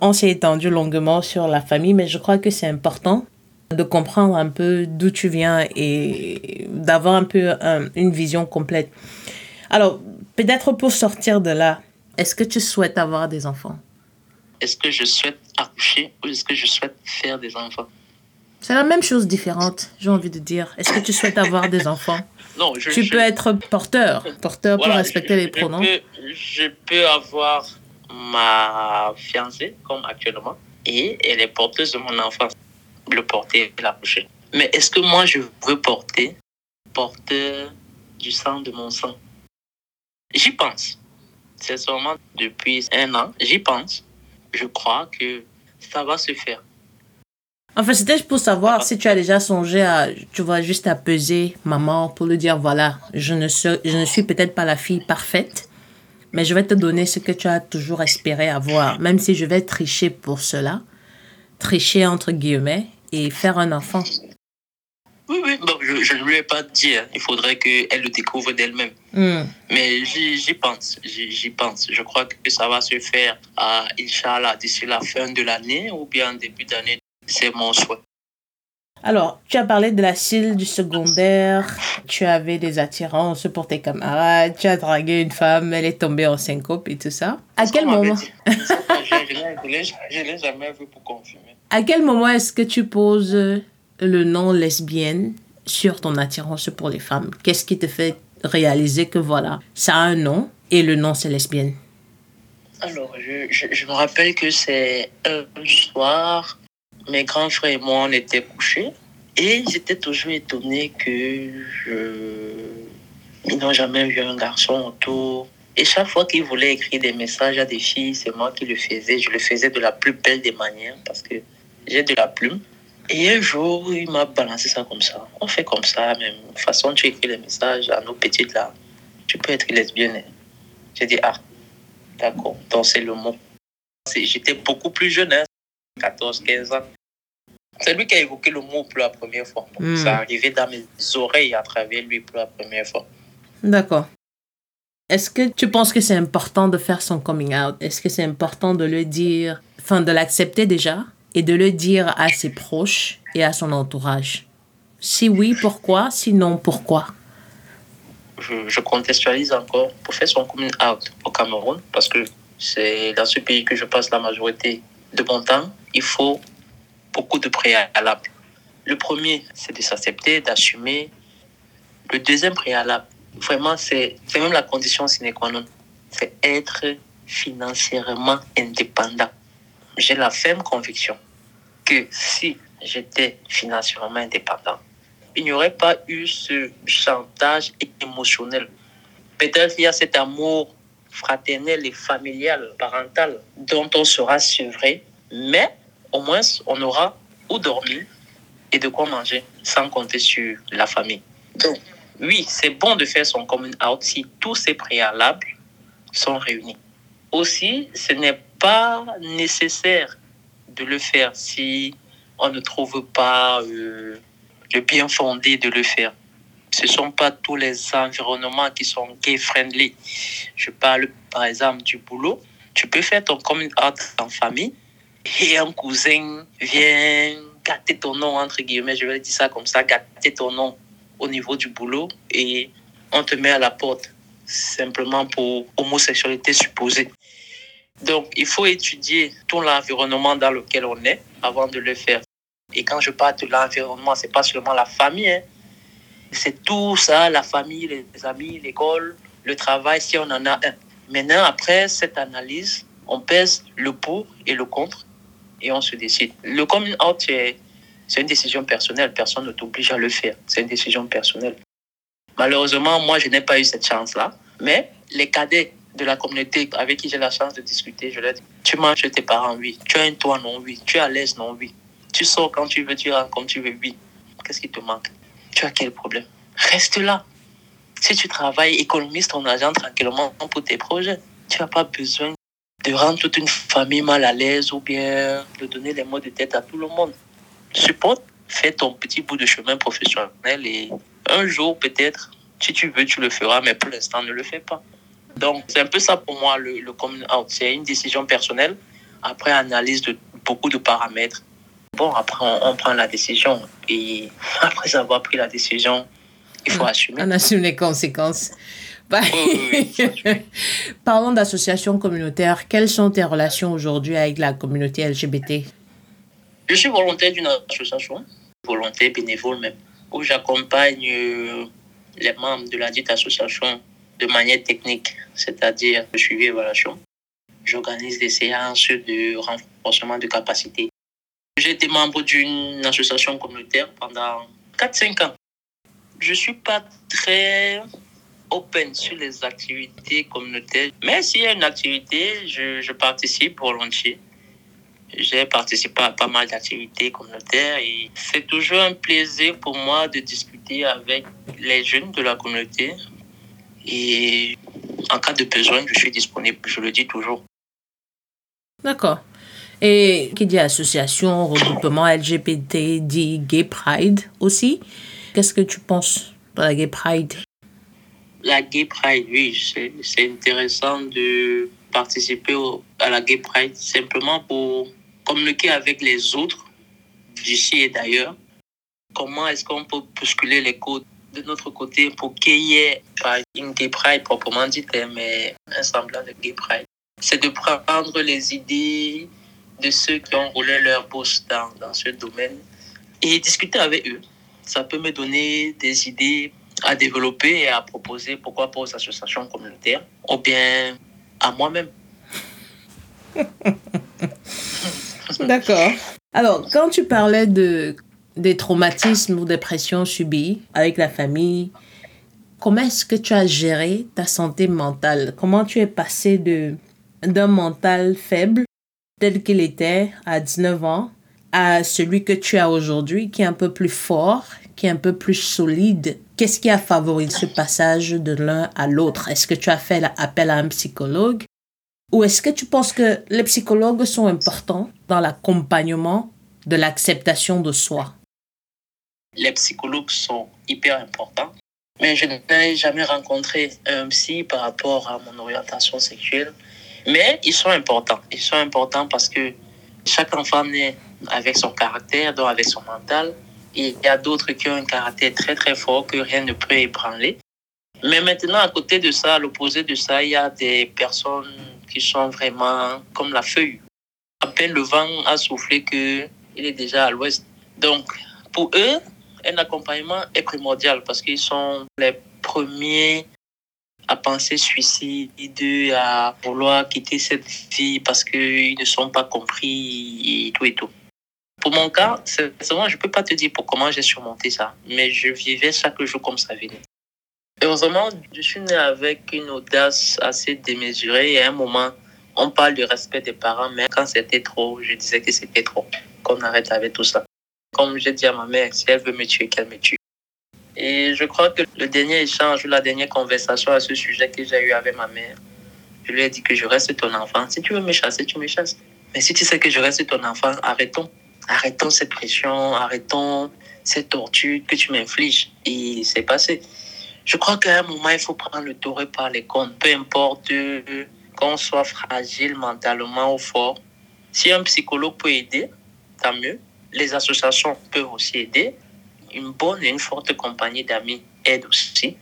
On s'est étendu longuement sur la famille, mais je crois que c'est important de comprendre un peu d'où tu viens et d'avoir un peu une vision complète. Alors, peut-être pour sortir de là, est-ce que tu souhaites avoir des enfants? Est-ce que je souhaite accoucher ou est-ce que je souhaite faire des enfants? C'est la même chose différente, j'ai envie de dire. Est-ce que tu souhaites avoir des enfants? Non, je, Tu peux être porteur, porteur pour respecter les pronoms. je peux avoir ma fiancée, comme actuellement, et elle est porteuse de mon enfant. Le porter et l'accoucher. Mais est-ce que moi, je veux porter, porteur du sang de mon sang? J'y pense. C'est seulement depuis un an, j'y pense. Je crois que ça va se faire. Enfin, c'était pour savoir si tu as déjà songé à, tu vois, juste à peser maman pour lui dire, voilà, je ne suis, je ne suis peut-être pas la fille parfaite, mais je vais te donner ce que tu as toujours espéré avoir, même si je vais tricher pour cela, tricher entre guillemets et faire un enfant. Oui, oui, je, ne lui ai pas dit. Hein. Il faudrait qu'elle le découvre d'elle-même. Hmm. Mais j'y pense, j'y pense. Je crois que ça va se faire, à, Inch'Allah, d'ici la fin de l'année ou bien début d'année. C'est mon souhait. Alors, tu as parlé de la cile du secondaire, tu avais des attirances pour tes camarades, tu as dragué une femme, elle est tombée en syncope et tout ça. À quel moment Je ne l'ai jamais vu pour confirmer. À quel moment est-ce que tu poses le nom lesbienne sur ton attirance pour les femmes? Qu'est-ce qui te fait réaliser que voilà, ça a un nom et le nom c'est lesbienne? Alors, je, je me rappelle que c'est un soir mes grands frères et moi, on était couchés. Et j'étais toujours étonnée que je... n'ont jamais vu un garçon autour. Et chaque fois qu'ils voulaient écrire des messages à des filles, c'est moi qui le faisais. Je le faisais de la plus belle des manières parce que j'ai de la plume. Et un jour, il m'a balancé ça comme ça. On fait comme ça, même façon tu écris les messages à nos petites là. Tu peux être lesbienne. J'ai dit, ah, d'accord, donc c'est le mot. J'étais beaucoup plus jeune, hein, 14, 15 ans. C'est lui qui a évoqué le mot pour la première fois. Hmm. Ça arrivait dans mes oreilles à travers lui pour la première fois. D'accord. Est-ce que tu penses que c'est important de faire son coming out? Est-ce que c'est important de le dire, enfin de l'accepter déjà et de le dire à ses proches et à son entourage? Si oui, pourquoi? Sinon, pourquoi? Je, je, contextualise encore pour faire son coming out au Cameroun parce que c'est dans ce pays que je passe la majorité de mon temps. Il faut beaucoup de préalables. Le premier, c'est de s'accepter, d'assumer. Le deuxième préalable, vraiment, c'est même la condition sine qua non. C'est être financièrement indépendant. J'ai la ferme conviction que si j'étais financièrement indépendant, il n'y aurait pas eu ce chantage émotionnel. Peut-être qu'il y a cet amour fraternel et familial, parental, dont on sera sevré, mais au moins on aura où dormir et de quoi manger, sans compter sur la famille. Donc, oui, c'est bon de faire son coming out si tous ces préalables sont réunis. Aussi, ce n'est pas nécessaire de le faire si on ne trouve pas euh, le bien fondé de le faire. Ce ne sont pas tous les environnements qui sont gay-friendly. Je parle par exemple du boulot. Tu peux faire ton coming out en famille, et un cousin vient gâter ton nom, entre guillemets, je vais dire ça comme ça, gâter ton nom au niveau du boulot et on te met à la porte simplement pour homosexualité supposée. Donc, il faut étudier tout l'environnement dans lequel on est avant de le faire. Et quand je parle de l'environnement, c'est pas seulement la famille, hein. c'est tout ça, la famille, les amis, l'école, le travail, si on en a un. Maintenant, après cette analyse, on pèse le pour et le contre et on se décide. Le coming out, c'est une décision personnelle. Personne ne t'oblige à le faire. C'est une décision personnelle. Malheureusement, moi, je n'ai pas eu cette chance-là. Mais les cadets de la communauté avec qui j'ai la chance de discuter, je leur dis, tu manges tes parents, oui. Tu as un toit, non, oui. Tu es à l'aise, non, oui. Tu sors quand tu veux, tu rentres comme tu veux, oui. Qu'est-ce qui te manque? Tu as quel problème? Reste là. Si tu travailles, économise ton argent tranquillement pour tes projets. Tu n'as pas besoin de rendre toute une famille mal à l'aise ou bien de donner les mots de tête à tout le monde. Supporte, fais ton petit bout de chemin professionnel et un jour peut-être, si tu veux, tu le feras, mais pour l'instant, ne le fais pas. Donc, c'est un peu ça pour moi, le, le coming out. C'est une décision personnelle après analyse de beaucoup de paramètres. Bon, après, on, prend la décision. Et après avoir pris la décision, il faut assumer. On assume les conséquences. Parlons d'associations communautaires. Quelles sont tes relations aujourd'hui avec la communauté LGBT Je suis volontaire d'une association, volontaire bénévole même, où j'accompagne euh, les membres de la dite association de manière technique, c'est-à-dire le suivi et évaluation. J'organise des séances de renforcement de capacité. J'ai été membre d'une association communautaire pendant 4-5 ans. Je ne suis pas très open sur les activités communautaires, mais s'il y a une activité, je, je participe volontiers. J'ai participé à pas mal d'activités communautaires et c'est toujours un plaisir pour moi de discuter avec les jeunes de la communauté et en cas de besoin, je suis disponible, je le dis toujours. D'accord. Et qui dit association, regroupement LGBT, dit Gay Pride aussi. Qu'est-ce que tu penses de la Gay Pride? La Gay Pride, oui, c'est intéressant de participer à la Gay Pride simplement pour communiquer avec les autres d'ici et d'ailleurs. Comment est-ce qu'on peut bousculer les codes de notre côté pour qu'il y ait pas une gay pride proprement dite, mais un semblant de gay pride? C'est de prendre les idées de ceux qui ont roulé leur boss dans, dans ce domaine et discuter avec eux. Ça peut me donner des idées à développer et à proposer, pourquoi pas aux associations communautaires, ou bien à moi-même. D'accord. Alors, quand tu parlais de des traumatismes ou des pressions subies avec la famille, comment est-ce que tu as géré ta santé mentale? Comment tu es passé de d'un mental faible tel qu'il était à 19 ans à celui que tu as aujourd'hui qui est un peu plus fort, qui est un peu plus solide? Qu'est-ce qui a favorisé ce passage de l'un à l'autre? Est-ce que tu as fait appel à un psychologue? Ou est-ce que tu penses que les psychologues sont importants dans l'accompagnement de l'acceptation de soi? Les psychologues sont hyper importants. Mais je n'ai jamais rencontré un psy par rapport à mon orientation sexuelle. Mais ils sont importants. Ils sont importants parce que chaque enfant naît avec son caractère, donc avec son mental. Il y a d'autres qui ont un caractère très très fort que rien ne peut ébranler. Mais maintenant, à côté de ça, à l'opposé de ça, il y a des personnes qui sont vraiment comme la feuille. À peine le vent a soufflé qu'il est déjà à l'ouest. Donc, pour eux, un accompagnement est primordial parce qu'ils sont les premiers à penser suicide, à vouloir quitter cette vie parce qu'ils ne sont pas compris et tout et tout. Pour mon cas, je ne peux pas te dire pour comment j'ai surmonté ça, mais je vivais chaque jour comme ça venait. Heureusement, je suis né avec une audace assez démesurée et à un moment, on parle du respect des parents, mais quand c'était trop, je disais que c'était trop, qu'on arrête avec tout ça. Comme j'ai dit à ma mère, si elle veut me tuer, qu'elle me tue. Et je crois que le dernier échange ou la dernière conversation à ce sujet que j'ai eu avec ma mère, je lui ai dit que je reste ton enfant. Si tu veux me chasser, tu me chasses. Mais si tu sais que je reste ton enfant, arrêtons. Arrêtons cette pression, arrêtons cette torture que tu m'infliges. Et c'est passé. Je crois qu'à un moment, il faut prendre le taureau par les cornes. Peu importe qu'on soit fragile mentalement ou fort. Si un psychologue peut aider, tant mieux les associations peuvent aussi aider. Une bonne et une forte compagnie d'amis aide aussi.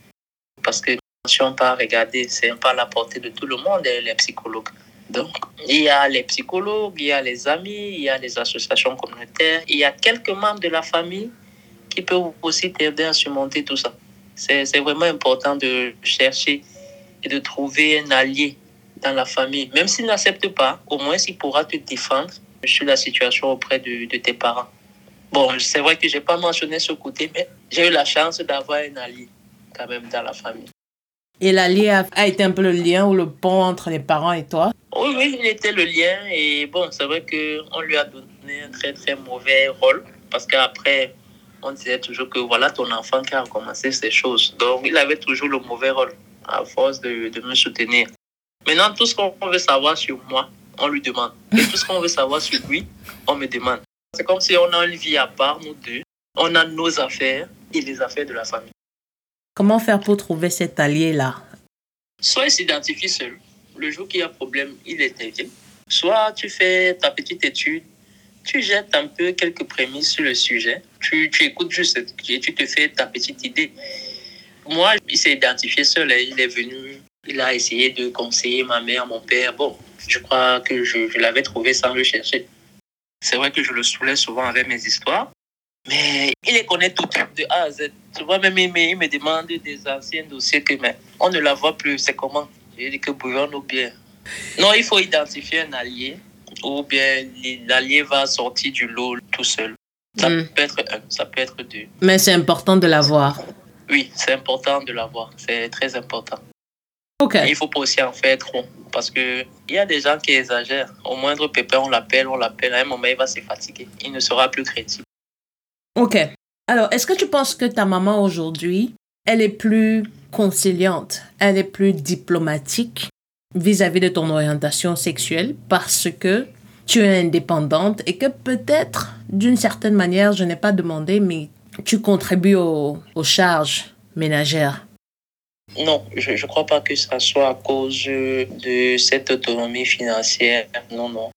Parce que si on part regarder, c'est pas à la portée de tout le monde, les psychologues. Donc, il y a les psychologues, il y a les amis, il y a les associations communautaires, il y a quelques membres de la famille qui peuvent aussi t'aider à surmonter tout ça. C'est vraiment important de chercher et de trouver un allié dans la famille. Même s'il n'accepte pas, au moins s'il pourra te défendre sur la situation auprès de, de tes parents. Bon, c'est vrai que je n'ai pas mentionné ce côté, mais j'ai eu la chance d'avoir un allié quand même dans la famille. Et l'allié a, a été un peu le lien ou le pont entre les parents et toi? Oui, oui, il était le lien. Et bon, c'est vrai qu'on lui a donné un très, très mauvais rôle. Parce qu'après, on disait toujours que voilà ton enfant qui a recommencé ces choses. Donc, il avait toujours le mauvais rôle à force de, de me soutenir. Maintenant, tout ce qu'on veut savoir sur moi, on lui demande. Et tout ce qu'on veut savoir sur lui, on me demande. C'est comme si on a une vie à part, nous deux. On a nos affaires et les affaires de la famille. Comment faire pour trouver cet allié-là? Soit il s'identifie seul. Le jour qu'il y a problème, il intervient. Soit tu fais ta petite étude, tu jettes un peu quelques prémices sur le sujet. Tu, tu écoutes juste et tu te fais ta petite idée. Moi, il s'est identifié seul. hein. Il est venu, il a essayé de conseiller ma mère, mon père. Bon, je crois que je, je l'avais trouvé sans le chercher. C'est vrai que je le saoulais souvent avec mes histoires. Mais il les connaît toutes de A à Z. Tu vois, même il me, il me demande des anciens dossiers que mais on ne la voit plus. C'est comment? J'ai dit que bouillon ou bien. Non, il faut identifier un allié ou bien l'allié va sortir du lot tout seul. Ça Mm. peut être un, ça peut être deux. Mais c'est important de l'avoir. Oui, c'est important de l'avoir. C'est très important. Ok. Et il faut pas aussi en faire trop. Parce que il y a des gens qui exagèrent. Au moindre pépin, on l'appelle, on l'appelle. À un moment, il va se fatiguer. Il ne sera plus crédible. Ok. Alors, est-ce que tu penses que ta maman aujourd'hui, elle est plus conciliante, elle est plus diplomatique vis-à-vis de ton orientation sexuelle parce que tu es indépendante et que peut-être, d'une certaine manière, je n'ai pas demandé, mais tu contribues au- aux charges ménagères? Non, je ne crois pas que ça soit à cause euh, de cette autonomie financière. Non, non.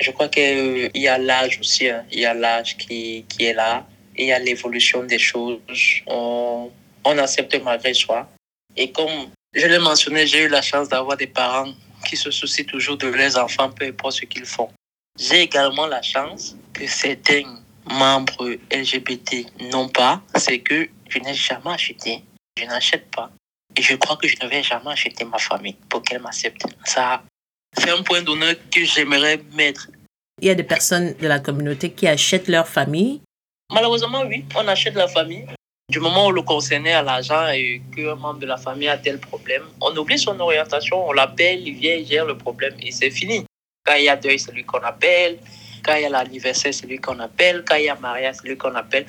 Je crois qu'il y a l'âge aussi. hein. Il y a l'âge qui est là. Et a l'évolution des choses. On, on accepte malgré soi. Et comme je l'ai mentionné, j'ai eu la chance d'avoir des parents qui se soucient toujours de leurs enfants, peu importe ce qu'ils font. J'ai également la chance que certains membres LGBT n'ont pas. C'est que je n'ai jamais acheté. Je n'achète pas. Et je crois que je ne vais jamais acheter ma famille pour qu'elle m'accepte. Ça, c'est un point d'honneur que j'aimerais mettre. Il y a des personnes de la communauté qui achètent leur famille. Malheureusement, oui, on achète la famille. Du moment où le concerné a l'argent et qu'un membre de la famille a tel problème, on oublie son orientation, on l'appelle, il vient, il gère le problème et c'est fini. Quand il y a deuil, c'est lui qu'on appelle. Quand il y a l'anniversaire, c'est lui qu'on appelle. Quand il y a mariage, c'est lui qu'on appelle.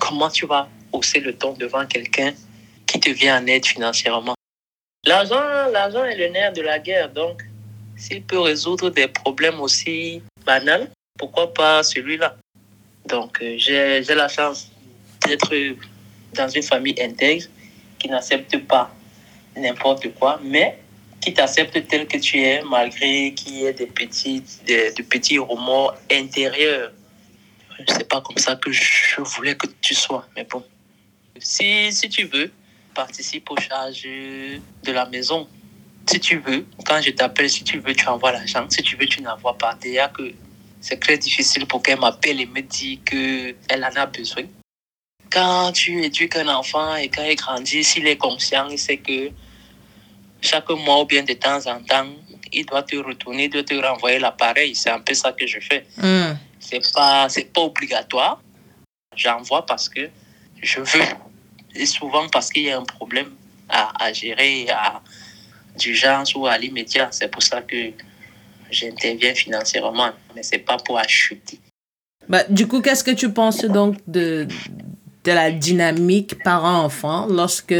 Comment tu vas hausser le ton devant quelqu'un qui te vient en aide financièrement? L'argent, l'argent est le nerf de la guerre. Donc, s'il peut résoudre des problèmes aussi banals, pourquoi pas celui-là? Donc, euh, j'ai la chance d'être dans une famille intègre qui n'accepte pas n'importe quoi, mais qui t'accepte tel que tu es, malgré qu'il y ait des petits, des, des petits remords intérieurs. C'est pas comme ça que je voulais que tu sois, mais bon. Si, si tu veux, participe aux charges de la maison. Si tu veux, quand je t'appelle, si tu veux, tu envoies l'argent. Si tu veux, tu n'envoies pas. Déjà que c'est très difficile pour qu'elle m'appelle et me dise qu'elle en a besoin. Quand tu éduques un enfant et quand il grandit, s'il est conscient, il sait que chaque mois ou bien de temps en temps, il doit te retourner, il doit te renvoyer l'appareil. C'est un peu ça que je fais. Hmm. C'est pas, c'est pas obligatoire. J'envoie parce que je veux. Et souvent parce qu'il y a un problème à, à gérer à d'urgence ou à l'immédiat. C'est pour ça que j'interviens financièrement. Mais c'est pas pour acheter. Bah, du coup, qu'est-ce que tu penses donc de, de la dynamique parent-enfant lorsque,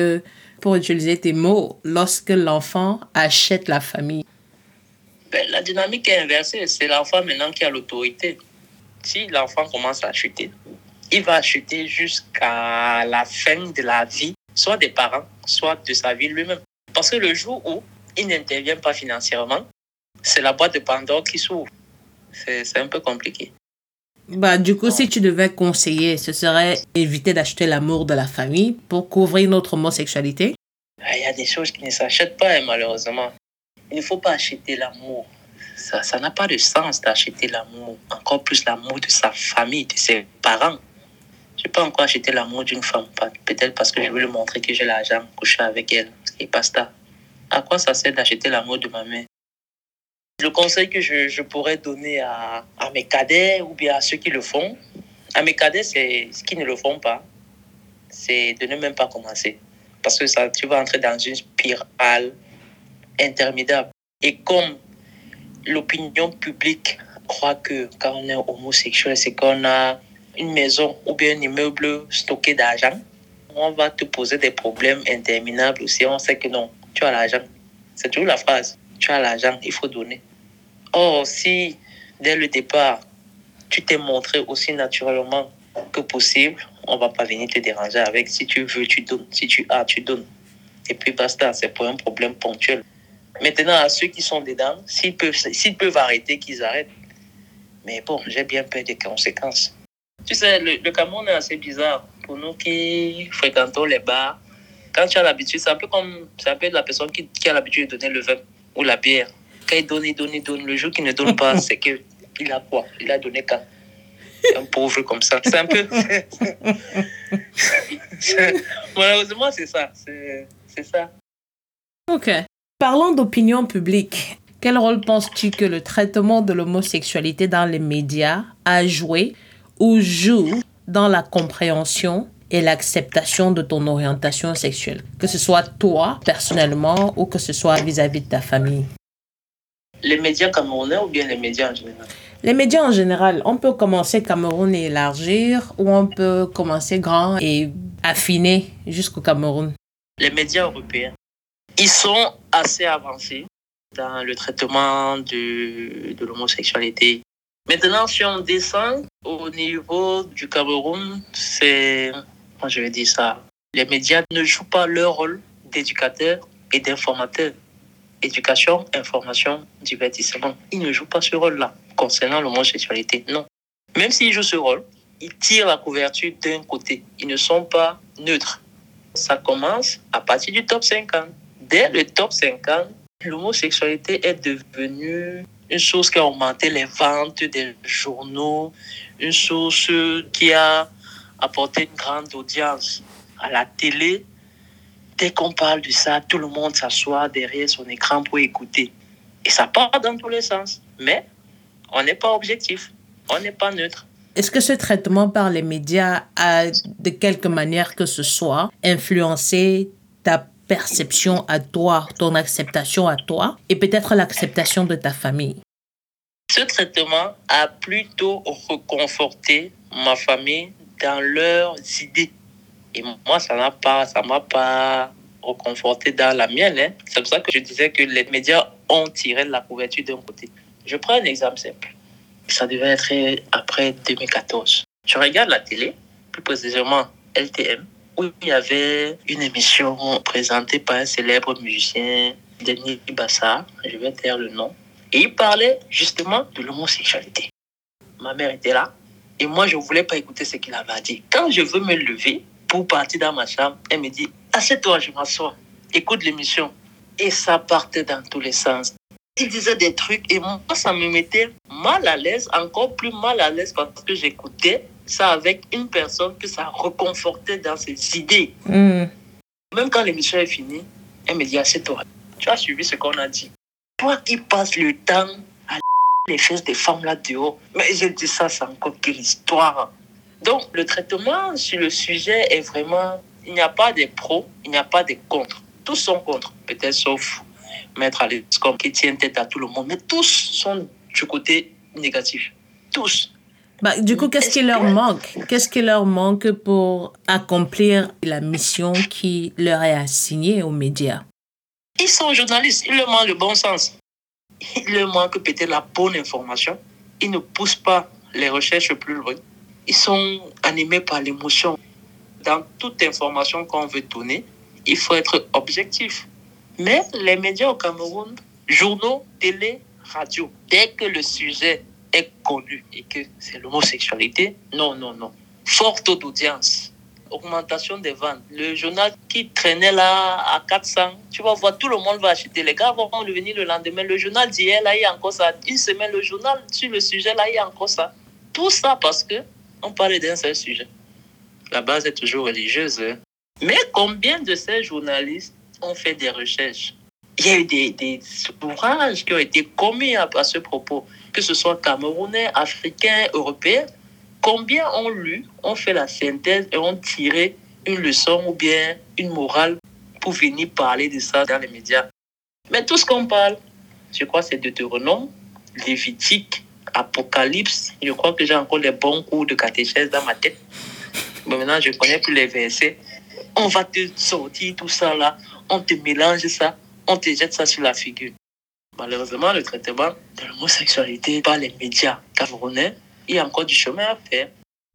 pour utiliser tes mots, lorsque l'enfant achète la famille? Ben, la dynamique est inversée. C'est l'enfant maintenant qui a l'autorité. Si l'enfant commence à acheter, il va acheter jusqu'à la fin de la vie, soit des parents, soit de sa vie lui-même. Parce que le jour où il n'intervient pas financièrement, c'est la boîte de Pandore qui s'ouvre. C'est c'est un peu compliqué. bah, Du coup, si tu devais conseiller, ce serait éviter d'acheter l'amour de la famille pour couvrir notre homosexualité. Ah, Il y a des choses qui ne s'achètent pas, hein, malheureusement. Il ne faut pas acheter l'amour. Ça ça n'a pas de sens d'acheter l'amour. Encore plus l'amour de sa famille, de ses parents. Je peux encore acheter l'amour d'une femme. pas- Peut-être parce que je veux lui montrer que j'ai l'argent, coucher avec elle. Et basta. À quoi ça sert d'acheter l'amour de ma mère? Le conseil que je, pourrais donner à, mes cadets ou bien à ceux qui le font, à mes cadets, c'est ce qui ne le font pas, c'est de ne même pas commencer. Parce que ça, tu vas entrer dans une spirale interminable. Et comme l'opinion publique croit que quand on est homosexuel, c'est qu'on a une maison ou bien un immeuble stocké d'argent, on va te poser des problèmes interminables aussi. On sait que non, tu as l'argent. C'est toujours la phrase. Tu as l'argent, il faut donner. Or, si dès le départ, tu t'es montré aussi naturellement que possible, on va pas venir te déranger avec. Si tu veux, tu donnes. Si tu as, tu donnes. Et puis basta, c'est pour un problème ponctuel. Maintenant, à ceux qui sont dedans, s'ils peuvent, s'ils peuvent arrêter, qu'ils arrêtent. Mais bon, j'ai bien peur des conséquences. Tu sais, le, le Cameroun est assez bizarre. Pour nous qui fréquentons les bars, quand tu as l'habitude, c'est un peu comme c'est un la personne qui, qui a l'habitude de donner le vin ou la bière. Quand il donne, il donne, il donne. Le jour qu'il ne donne pas, c'est qu'il a quoi? Il a donné quand Un pauvre comme ça. C'est un peu. Malheureusement, c'est ça. C'est ça. Ok. Parlons d'opinion publique. Quel rôle penses-tu que le traitement de l'homosexualité dans les médias a joué ou joue dans la compréhension et l'acceptation de ton orientation sexuelle, que ce soit toi personnellement ou que ce soit vis-à-vis de ta famille Les médias camerounais ou bien les médias en général? Les médias en général, on peut commencer Cameroun et élargir ou on peut commencer grand et affiner jusqu'au Cameroun. Les médias européens, ils sont assez avancés dans le traitement de, de l'homosexualité. Maintenant, si on descend au niveau du Cameroun, c'est, je vais dire ça, les médias ne jouent pas leur rôle d'éducateur et d'informateur. Éducation, information, divertissement. Ils ne jouent pas ce rôle-là concernant l'homosexualité. Non. Même s'ils jouent ce rôle, ils tirent la couverture d'un côté. Ils ne sont pas neutres. Ça commence à partir du top 50. Dès le top 50, l'homosexualité est devenue une chose qui a augmenté les ventes des journaux, une chose qui a apporté une grande audience à la télé. Dès qu'on parle de ça, tout le monde s'assoit derrière son écran pour écouter. Et ça part dans tous les sens. Mais on n'est pas objectif, on n'est pas neutre. Est-ce que ce traitement par les médias a, de quelque manière que ce soit, influencé ta perception à toi, ton acceptation à toi et peut-être l'acceptation de ta famille? Ce traitement a plutôt reconforté ma famille dans leurs idées. Et moi, ça n'a pas, ça m'a pas reconforté dans la mienne. Hein. C'est pour ça que je disais que les médias ont tiré la couverture d'un côté. Je prends un exemple simple. Ça devait être après 2014. Je regarde la télé, plus précisément LTM, où il y avait une émission présentée par un célèbre musicien, Denis Bassa, je vais taire le nom, et il parlait justement de l'homosexualité. Ma mère était là, et moi je ne voulais pas écouter ce qu'il avait à dire. Quand je veux me lever pour partir dans ma chambre, elle me dit Assieds-toi, je m'assois, écoute l'émission. Et ça partait dans tous les sens. Il disait des trucs et moi, ça me mettait mal à l'aise, encore plus mal à l'aise parce que j'écoutais ça avec une personne que ça reconfortait dans ses idées. Mm. Même quand l'émission est finie, elle me dit Assieds-toi. Tu as suivi ce qu'on a dit. Toi qui passes le temps à les fesses des femmes là dehors. Mais j'ai dit ça, c'est encore quelle histoire. Donc, le traitement sur le sujet est vraiment. Il n'y a pas de pros, il n'y a pas de contre. Tous sont contre, peut-être sauf Maître Alex comme qui tient tête à tout le monde. Mais tous sont du côté négatif. Tous. Bah, du coup, qu'est-ce qui leur manque? Qu'est-ce qui leur manque pour accomplir la mission qui leur est assignée aux médias? Ils sont journalistes, ils leur manquent le bon sens. Il leur manque peut-être la bonne information. Ils ne poussent pas les recherches plus loin. Ils sont animés par l'émotion. Dans toute information qu'on veut donner, il faut être objectif. Mais les médias au Cameroun, journaux, télé, radio, dès que le sujet est connu et que c'est l'homosexualité, non, non, non. Fort taux d'audience, augmentation des ventes. Le journal qui traînait là à 400, tu vas voir, tout le monde va acheter. Les gars vont revenir le lendemain. Le journal d'hier, là, il y a encore ça. Une semaine, le journal sur le sujet, là, il y a encore ça. Tout ça parce que on parlait d'un seul sujet. La base est toujours religieuse. Mais combien de ces journalistes ont fait des recherches? Il y a eu des, des ouvrages qui ont été commis à, ce propos, que ce soit camerounais, africains, européens. Combien ont lu, ont fait la synthèse et ont tiré une leçon ou bien une morale pour venir parler de ça dans les médias? Mais tout ce qu'on parle, je crois, c'est Deutéronome, Lévitique, Apocalypse. Je crois que j'ai encore les bons cours de catéchèse dans ma tête. Mais maintenant, je connais plus les versets. On va te sortir tout ça là, on te mélange ça, on te jette ça sur la figure. Malheureusement, le traitement de l'homosexualité par les médias camerounais, il y a encore du chemin à faire.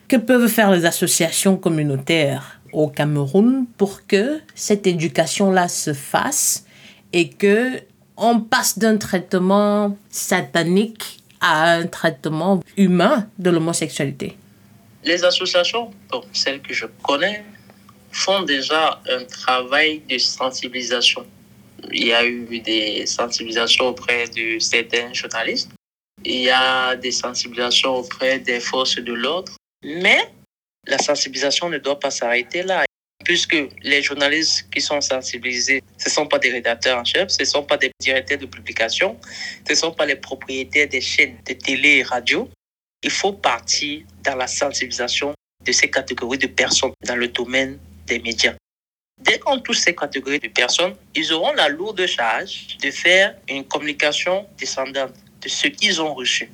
Que peuvent faire les associations communautaires au Cameroun pour que cette éducation-là se fasse et que on passe d'un traitement satanique à un traitement humain de l'homosexualité Les associations, celles que je connais, font déjà un travail de sensibilisation. Il y a eu des sensibilisations auprès de certains journalistes. Il y a des sensibilisations auprès des forces de l'ordre. Mais la sensibilisation ne doit pas s'arrêter là, puisque les journalistes qui sont sensibilisés, ce ne sont pas des rédacteurs en chef, ce ne sont pas des directeurs de publication, ce ne sont pas les propriétaires des chaînes de télé et radio. Il faut partir dans la sensibilisation de ces catégories de personnes dans le domaine des médias. Dès qu'on touche ces catégories de personnes, ils auront la lourde charge de faire une communication descendante de ce qu'ils ont reçu.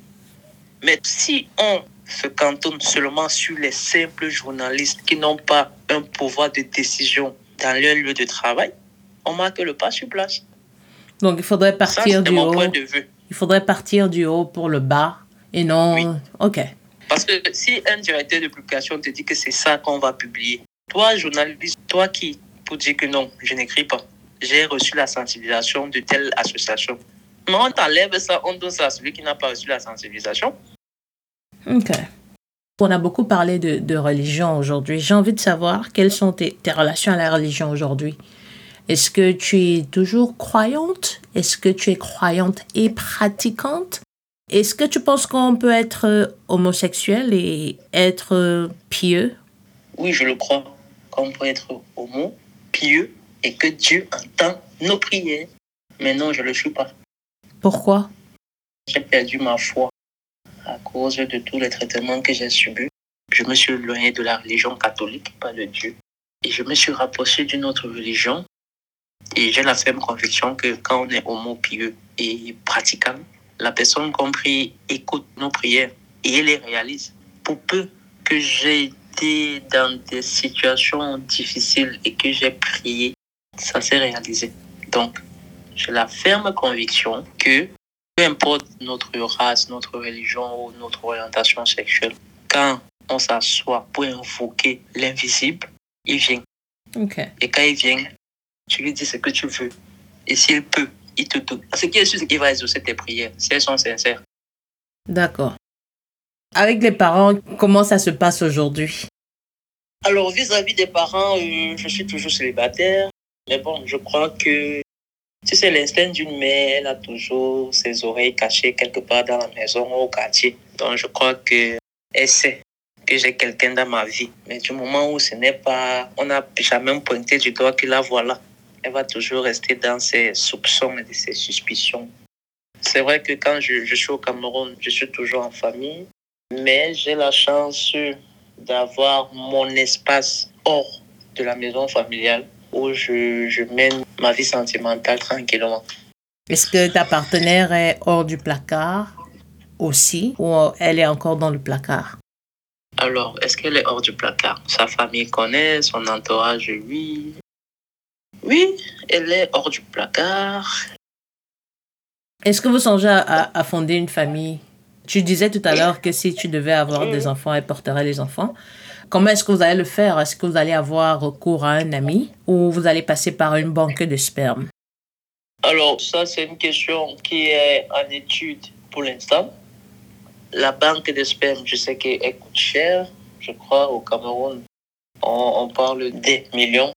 Mais si on se cantonne seulement sur les simples journalistes qui n'ont pas un pouvoir de décision dans leur lieu de travail, on marque le pas sur place. Donc il faudrait partir du haut. Il faudrait partir du haut pour le bas et non. Oui. Ok. Parce que si un directeur de publication te dit que c'est ça qu'on va publier, toi, journaliste, toi qui, pour dire que non, je n'écris pas, j'ai reçu la sensibilisation de telle association. Mais on t'enlève ça, on donne ça à celui qui n'a pas reçu la sensibilisation. Ok. On a beaucoup parlé de, de religion aujourd'hui. J'ai envie de savoir quelles sont tes, tes relations à la religion aujourd'hui. Est-ce que tu es toujours croyante? Est-ce que tu es croyante et pratiquante? Est-ce que tu penses qu'on peut être euh, homosexuel et être euh, pieux? Oui, je le crois. Qu'on peut être homo, pieux et que Dieu entend nos prières. Mais non, je ne le suis pas. Pourquoi? J'ai perdu ma foi de tous les traitements que j'ai subis. Je me suis éloigné de la religion catholique, pas de Dieu. Et je me suis rapproché d'une autre religion. Et j'ai la ferme conviction que quand on est homo pieux et pratiquant, la personne compris écoute nos prières et les réalise. Pour peu que j'ai été dans des situations difficiles et que j'ai prié, ça s'est réalisé. Donc, j'ai la ferme conviction que peu importe notre race, notre religion ou notre orientation sexuelle, quand on s'assoit pour invoquer l'invisible, il vient. Et quand il vient, tu lui dis ce que tu veux. Et s'il peut, il te donne. Ce qui est sûr, c'est qu'il va exaucer tes prières, si elles sont sincères. D'accord. Avec les parents, comment ça se passe aujourd'hui? Alors, vis-à-vis des parents, euh, je suis toujours célibataire. Mais bon, je crois que tu sais, l'instinct d'une mère, elle a toujours ses oreilles cachées quelque part dans la maison ou au quartier. Donc, je crois que elle sait que j'ai quelqu'un dans ma vie. Mais du moment où ce n'est pas, on n'a jamais pointé du doigt que la voilà, elle va toujours rester dans ses soupçons et ses suspicions. C'est vrai que quand je, je suis au Cameroun, je suis toujours en famille, mais j'ai la chance d'avoir mon espace hors de la maison familiale où je, je mène ma vie sentimentale tranquillement. Est-ce que ta partenaire est hors du placard aussi ou elle est encore dans le placard? Alors, est-ce qu'elle est hors du placard? Sa famille connaît, son entourage, oui. Oui, elle est hors du placard. Est-ce que vous songez à, à, fonder une famille? Tu disais tout à l'heure que si tu devais avoir des enfants, elle porterait les enfants. Comment est-ce que vous allez le faire? Est-ce que vous allez avoir recours à un ami ou vous allez passer par une banque de sperme? Alors, ça, c'est une question qui est en étude pour l'instant. La banque de sperme, je sais qu'elle coûte cher. Je crois au Cameroun, on, parle des millions.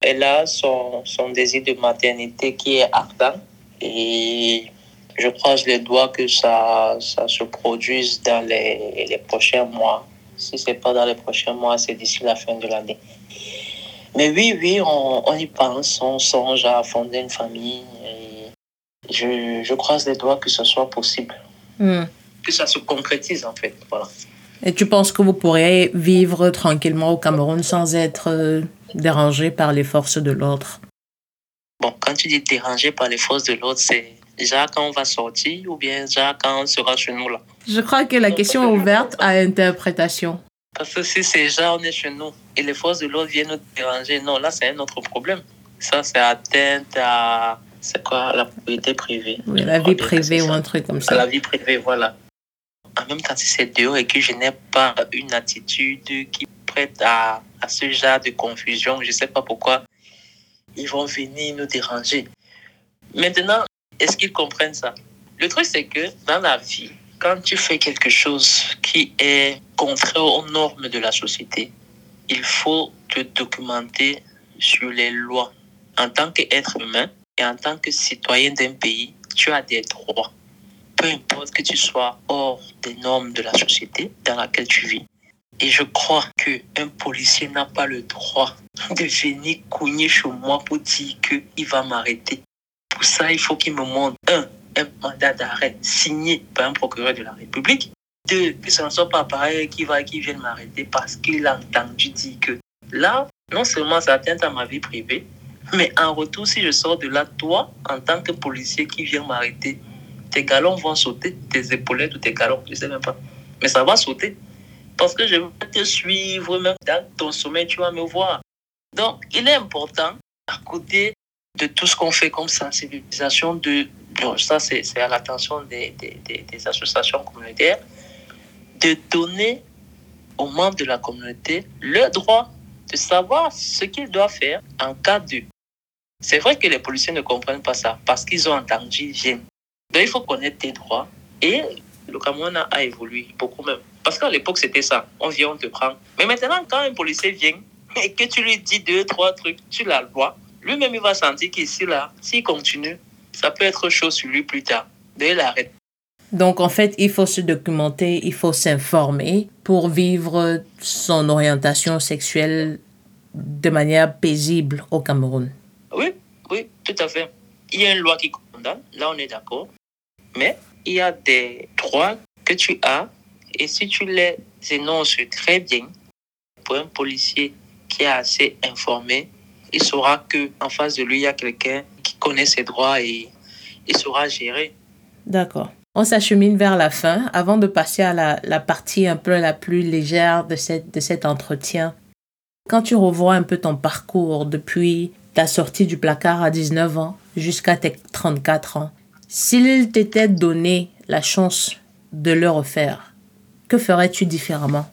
Elle a son, son désir de maternité qui est ardent et je croise les doigts que ça, ça se produise dans les, les prochains mois. Si ce n'est pas dans les prochains mois, c'est d'ici la fin de l'année. Mais oui, oui, on, on, y pense, on songe à fonder une famille. Et je, je croise les doigts que ce soit possible. Hmm. Que ça se concrétise, en fait. Voilà. Et tu penses que vous pourriez vivre tranquillement au Cameroun sans être euh, dérangé par les forces de l'ordre Bon, quand tu dis dérangé par les forces de l'ordre, c'est déjà quand on va sortir ou bien déjà quand on sera chez nous là? Je crois que la question est ouverte à interprétation. Parce que si c'est déjà on est chez nous et les forces de l'ordre viennent nous déranger, non, là c'est un autre problème. Ça, c'est atteinte à. C'est quoi La propriété privée. Oui, la vie privée ou un truc comme ça. la vie privée, voilà. En même temps, si c'est dehors et que je n'ai pas une attitude qui prête à, à ce genre de confusion, je ne sais pas pourquoi ils vont venir nous déranger. Maintenant, est-ce qu'ils comprennent ça? Le truc, c'est que dans la vie, quand tu fais quelque chose qui est contraire aux normes de la société, il faut te documenter sur les lois. En tant qu'être humain et en tant que citoyen d'un pays, tu as des droits. Peu importe que tu sois hors des normes de la société dans laquelle tu vis. Et je crois qu'un policier n'a pas le droit de venir cogner chez moi pour dire qu'il va m'arrêter. Ça, il faut qu'il me montre, un, un mandat d'arrêt signé par un procureur de la République. Deux, que ce ne soit pas pareil qui va, qui vienne m'arrêter parce qu'il a entendu dire que là, non seulement ça atteint à ma vie privée, mais en retour, si je sors de là, toi, en tant que policier qui vient m'arrêter, tes galons vont sauter, tes épaulettes ou tes galons, je ne sais même pas. Mais ça va sauter. Parce que je vais te suivre, même dans ton sommeil, tu vas me voir. Donc, il est important, à côté de tout ce qu'on fait comme sensibilisation, de, ça c'est à l'attention des, associations communautaires, de donner aux membres de la communauté le droit de savoir ce qu'ils doivent faire en cas de. C'est vrai que les policiers ne comprennent pas ça parce qu'ils ont entendu viennent. Donc il faut connaître tes droits et le Cameroun a évolué beaucoup même. Parce qu'à l'époque, c'était ça. On vient, on te prend. Mais maintenant, quand un policier vient et que tu lui dis deux, trois trucs sur la loi, lui-même, il va sentir qu'ici, là, s'il continue, ça peut être chaud sur lui plus tard. Dès l'arrêt. Donc, en fait, il faut se documenter, il faut s'informer pour vivre son orientation sexuelle de manière paisible au Cameroun. Oui, oui, tout à fait. Il y a une loi qui condamne, là on est d'accord. Mais il y a des droits que tu as et si tu les énonces très bien, pour un policier qui est assez informé, il saura que en face de lui, il y a quelqu'un qui connaît ses droits et il saura gérer. D'accord. On s'achemine vers la fin avant de passer à la, la, partie un peu la plus légère de, cette, de cet entretien. Quand tu revois un peu ton parcours depuis ta sortie du placard à 19 ans jusqu'à tes 34 ans, s'il t'était donné la chance de le refaire, que ferais-tu différemment?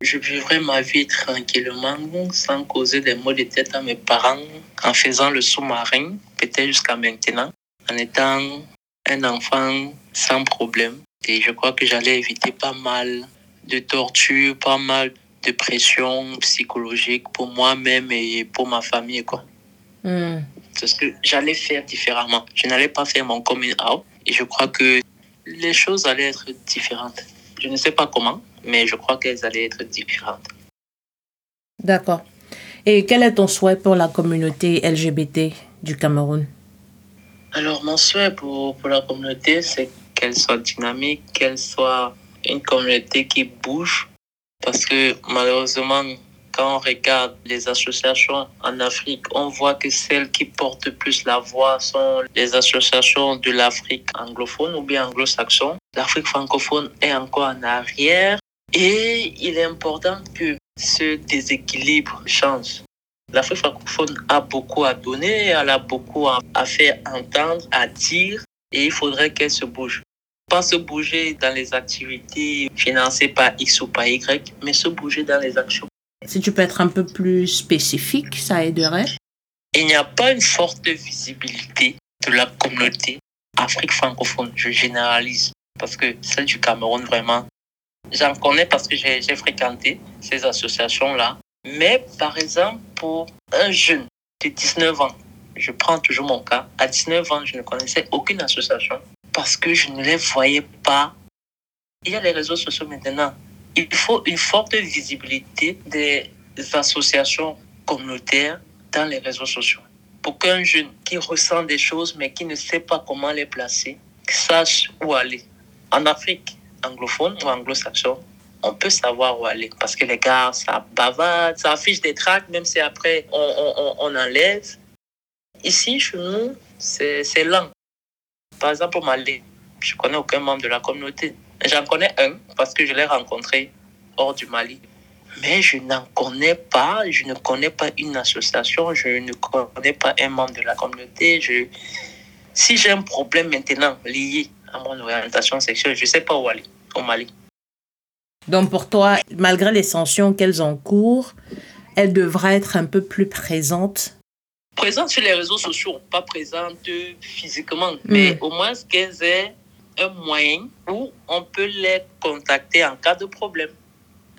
Je vivrais ma vie tranquillement, sans causer des maux de tête à mes parents, en faisant le sous-marin, peut-être jusqu'à maintenant, en étant un enfant sans problème. Et je crois que j'allais éviter pas mal de torture, pas mal de pression psychologique pour moi-même et pour ma famille. Quoi. Hmm. C'est ce que j'allais faire différemment. Je n'allais pas faire mon coming out. Et je crois que les choses allaient être différentes. Je ne sais pas comment, mais je crois qu'elles allaient être différentes. D'accord. Et quel est ton souhait pour la communauté LGBT du Cameroun? Alors, mon souhait pour, pour la communauté, c'est qu'elle soit dynamique, qu'elle soit une communauté qui bouge. Parce que malheureusement, quand on regarde les associations en Afrique, on voit que celles qui portent plus la voix sont les associations de l'Afrique anglophone ou bien anglo-saxon. L'Afrique francophone est encore en arrière et il est important que ce déséquilibre change. L'Afrique francophone a beaucoup à donner, elle a beaucoup à faire entendre, à dire et il faudrait qu'elle se bouge pas se bouger dans les activités financées par X ou par Y, mais se bouger dans les actions. Si tu peux être un peu plus spécifique, ça aiderait. Il n'y a pas une forte visibilité de la communauté Afrique francophone, je généralise, parce que celle du Cameroun, vraiment, j'en connais parce que j'ai fréquenté ces associations-là. Mais par exemple, pour un jeune de 19 ans, je prends toujours mon cas, à 19 ans, je ne connaissais aucune association parce que je ne les voyais pas. Il y a les réseaux sociaux maintenant il faut une forte visibilité des associations communautaires dans les réseaux sociaux pour qu'un jeune qui ressent des choses mais qui ne sait pas comment les placer sache où aller. En Afrique anglophone ou anglo-saxon, on peut savoir où aller. Parce que les gars, ça bavade, ça affiche des tracks, même si après on, on, on enlève. Ici, chez nous, c'est lent. Par exemple, au Mali, je connais aucun membre de la communauté. J'en connais un parce que je l'ai rencontré hors du Mali. Mais je n'en connais pas, je ne connais pas une association, je ne connais pas un membre de la communauté. Je... Si j'ai un problème maintenant lié à mon orientation sexuelle, je ne sais pas où aller au Mali. Donc pour toi, malgré les sanctions qu'elles encourent, elles devraient être un peu plus présentes? Présentes sur les réseaux sociaux, pas présentes physiquement, hmm. mais au moins qu'elles aient un moyen où on peut les contacter en cas de problème.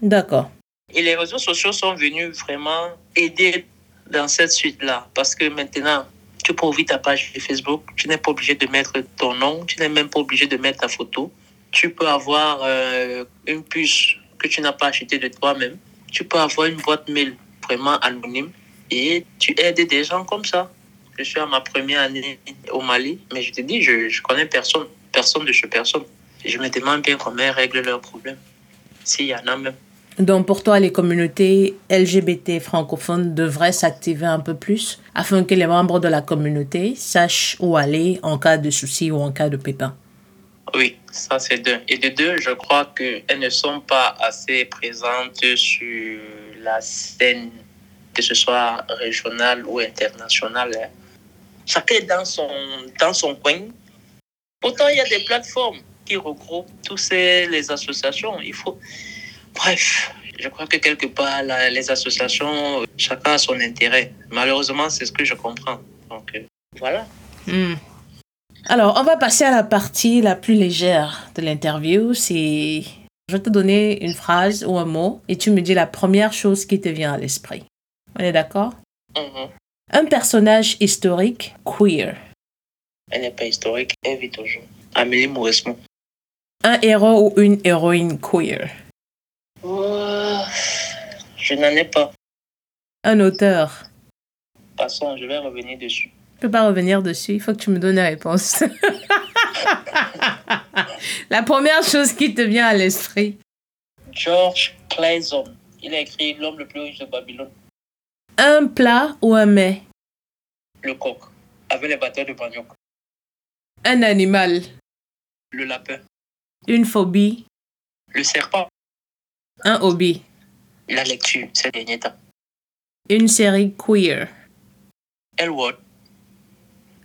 D'accord. Et les réseaux sociaux sont venus vraiment aider dans cette suite-là. Parce que maintenant, tu peux ouvrir ta page Facebook, tu n'es pas obligé de mettre ton nom, tu n'es même pas obligé de mettre ta photo tu peux avoir euh, une puce que tu n'as pas achetée de toi-même. Tu peux avoir une boîte mail vraiment anonyme et tu aides des gens comme ça. Je suis à ma première année au Mali, mais je te dis, je, ne connais personne, personne de chez personne. Je me demande bien comment ils règlent leurs problèmes, s'il y en a même. Donc pour toi, les communautés LGBT francophones devraient s'activer un peu plus afin que les membres de la communauté sachent où aller en cas de souci ou en cas de pépin. Oui, ça c'est deux. Et de deux, je crois qu'elles ne sont pas assez présentes sur la scène, que ce soit régionale ou internationale. Hein. Chacun est dans son, dans son coin. Pourtant, il y a des plateformes qui regroupent toutes ces, les associations. Il faut... Bref, je crois que quelque part, les associations, chacun a son intérêt. Malheureusement, c'est ce que je comprends. Donc, euh, voilà. Hmm. Alors, on va passer à la partie la plus légère de l'interview. C'est, je vais te donner une phrase ou un mot et tu me dis la première chose qui te vient à l'esprit. On est d'accord? Mm-hmm. Un personnage historique queer. Elle n'est pas historique, elle vit toujours. Amélie Mauresmo. Un héros ou une héroïne queer. Oh, je n'en ai pas. Un auteur. Passons, je vais revenir dessus. Je peux pas revenir dessus. Il faut que tu me donnes la réponse. la première chose qui te vient à l'esprit. George Clayson. Il a écrit L'homme le plus riche de Babylone. Un plat ou un mets? Le coq, avec les bateaux de manioc. Un animal Le lapin. Une phobie Le serpent. Un hobby La lecture, ces derniers temps. Une série queer. Elwood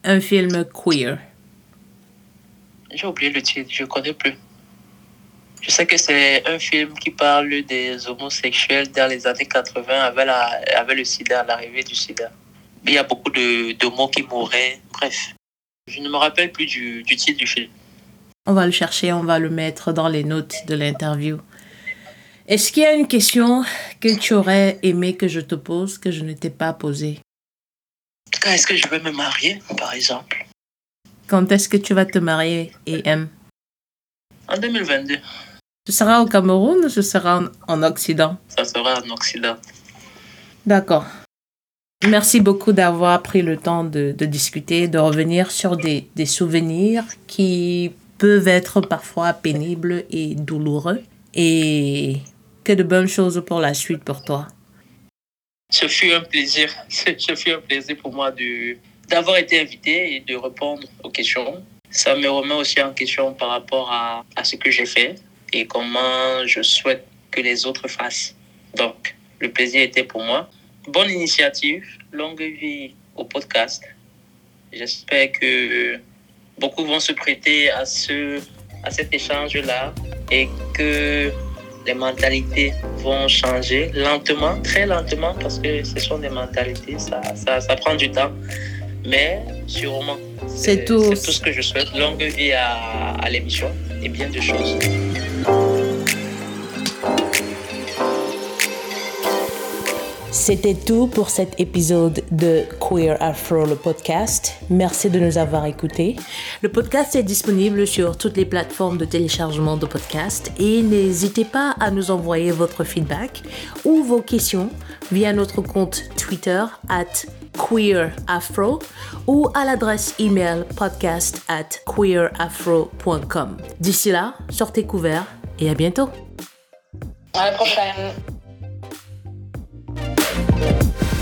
un film queer J'ai oublié le titre, je ne connais plus. Je sais que c'est un film qui parle des homosexuels dans les années 80 avec, la, avec le sida, l'arrivée du sida. Il y a beaucoup de, de mots qui mouraient. Bref, je ne me rappelle plus du, du titre du film. On va le chercher, on va le mettre dans les notes de l'interview. Est-ce qu'il y a une question que tu aurais aimé que je te pose, que je ne t'ai pas posée? Est-ce que je vais me marier, par exemple? Quand est-ce que tu vas te marier, EM En 2022. Ce sera au Cameroun ou ce sera en, Occident? Ça sera en Occident. D'accord. Merci beaucoup d'avoir pris le temps de, discuter, de revenir sur des, des souvenirs qui peuvent être parfois pénibles et douloureux. Et que de bonnes choses pour la suite pour toi ce fut un plaisir. Ce fut un plaisir pour moi d'avoir été invité et de répondre aux questions. Ça me remet aussi en question par rapport à, à ce que j'ai fait et comment je souhaite que les autres fassent. Donc, le plaisir était pour moi. Bonne initiative, longue vie au podcast. J'espère que beaucoup vont se prêter à, ce, à cet échange-là et que les mentalités vont changer lentement, très lentement, parce que ce sont des mentalités, ça, ça, ça prend du temps, mais sûrement. C'est tout. C'est tout ce que je souhaite. Longue vie à, à l'émission et bien de choses. C'était tout pour cet épisode de Queer Afro, le podcast. Merci de nous avoir écoutés. Le podcast est disponible sur toutes les plateformes de téléchargement de podcasts et n'hésitez pas à nous envoyer votre feedback ou vos questions via notre compte Twitter at queerafro ou à l'adresse email podcast at queerafro.com. D'ici là, sortez couverts et à bientôt. À la prochaine. Thank you.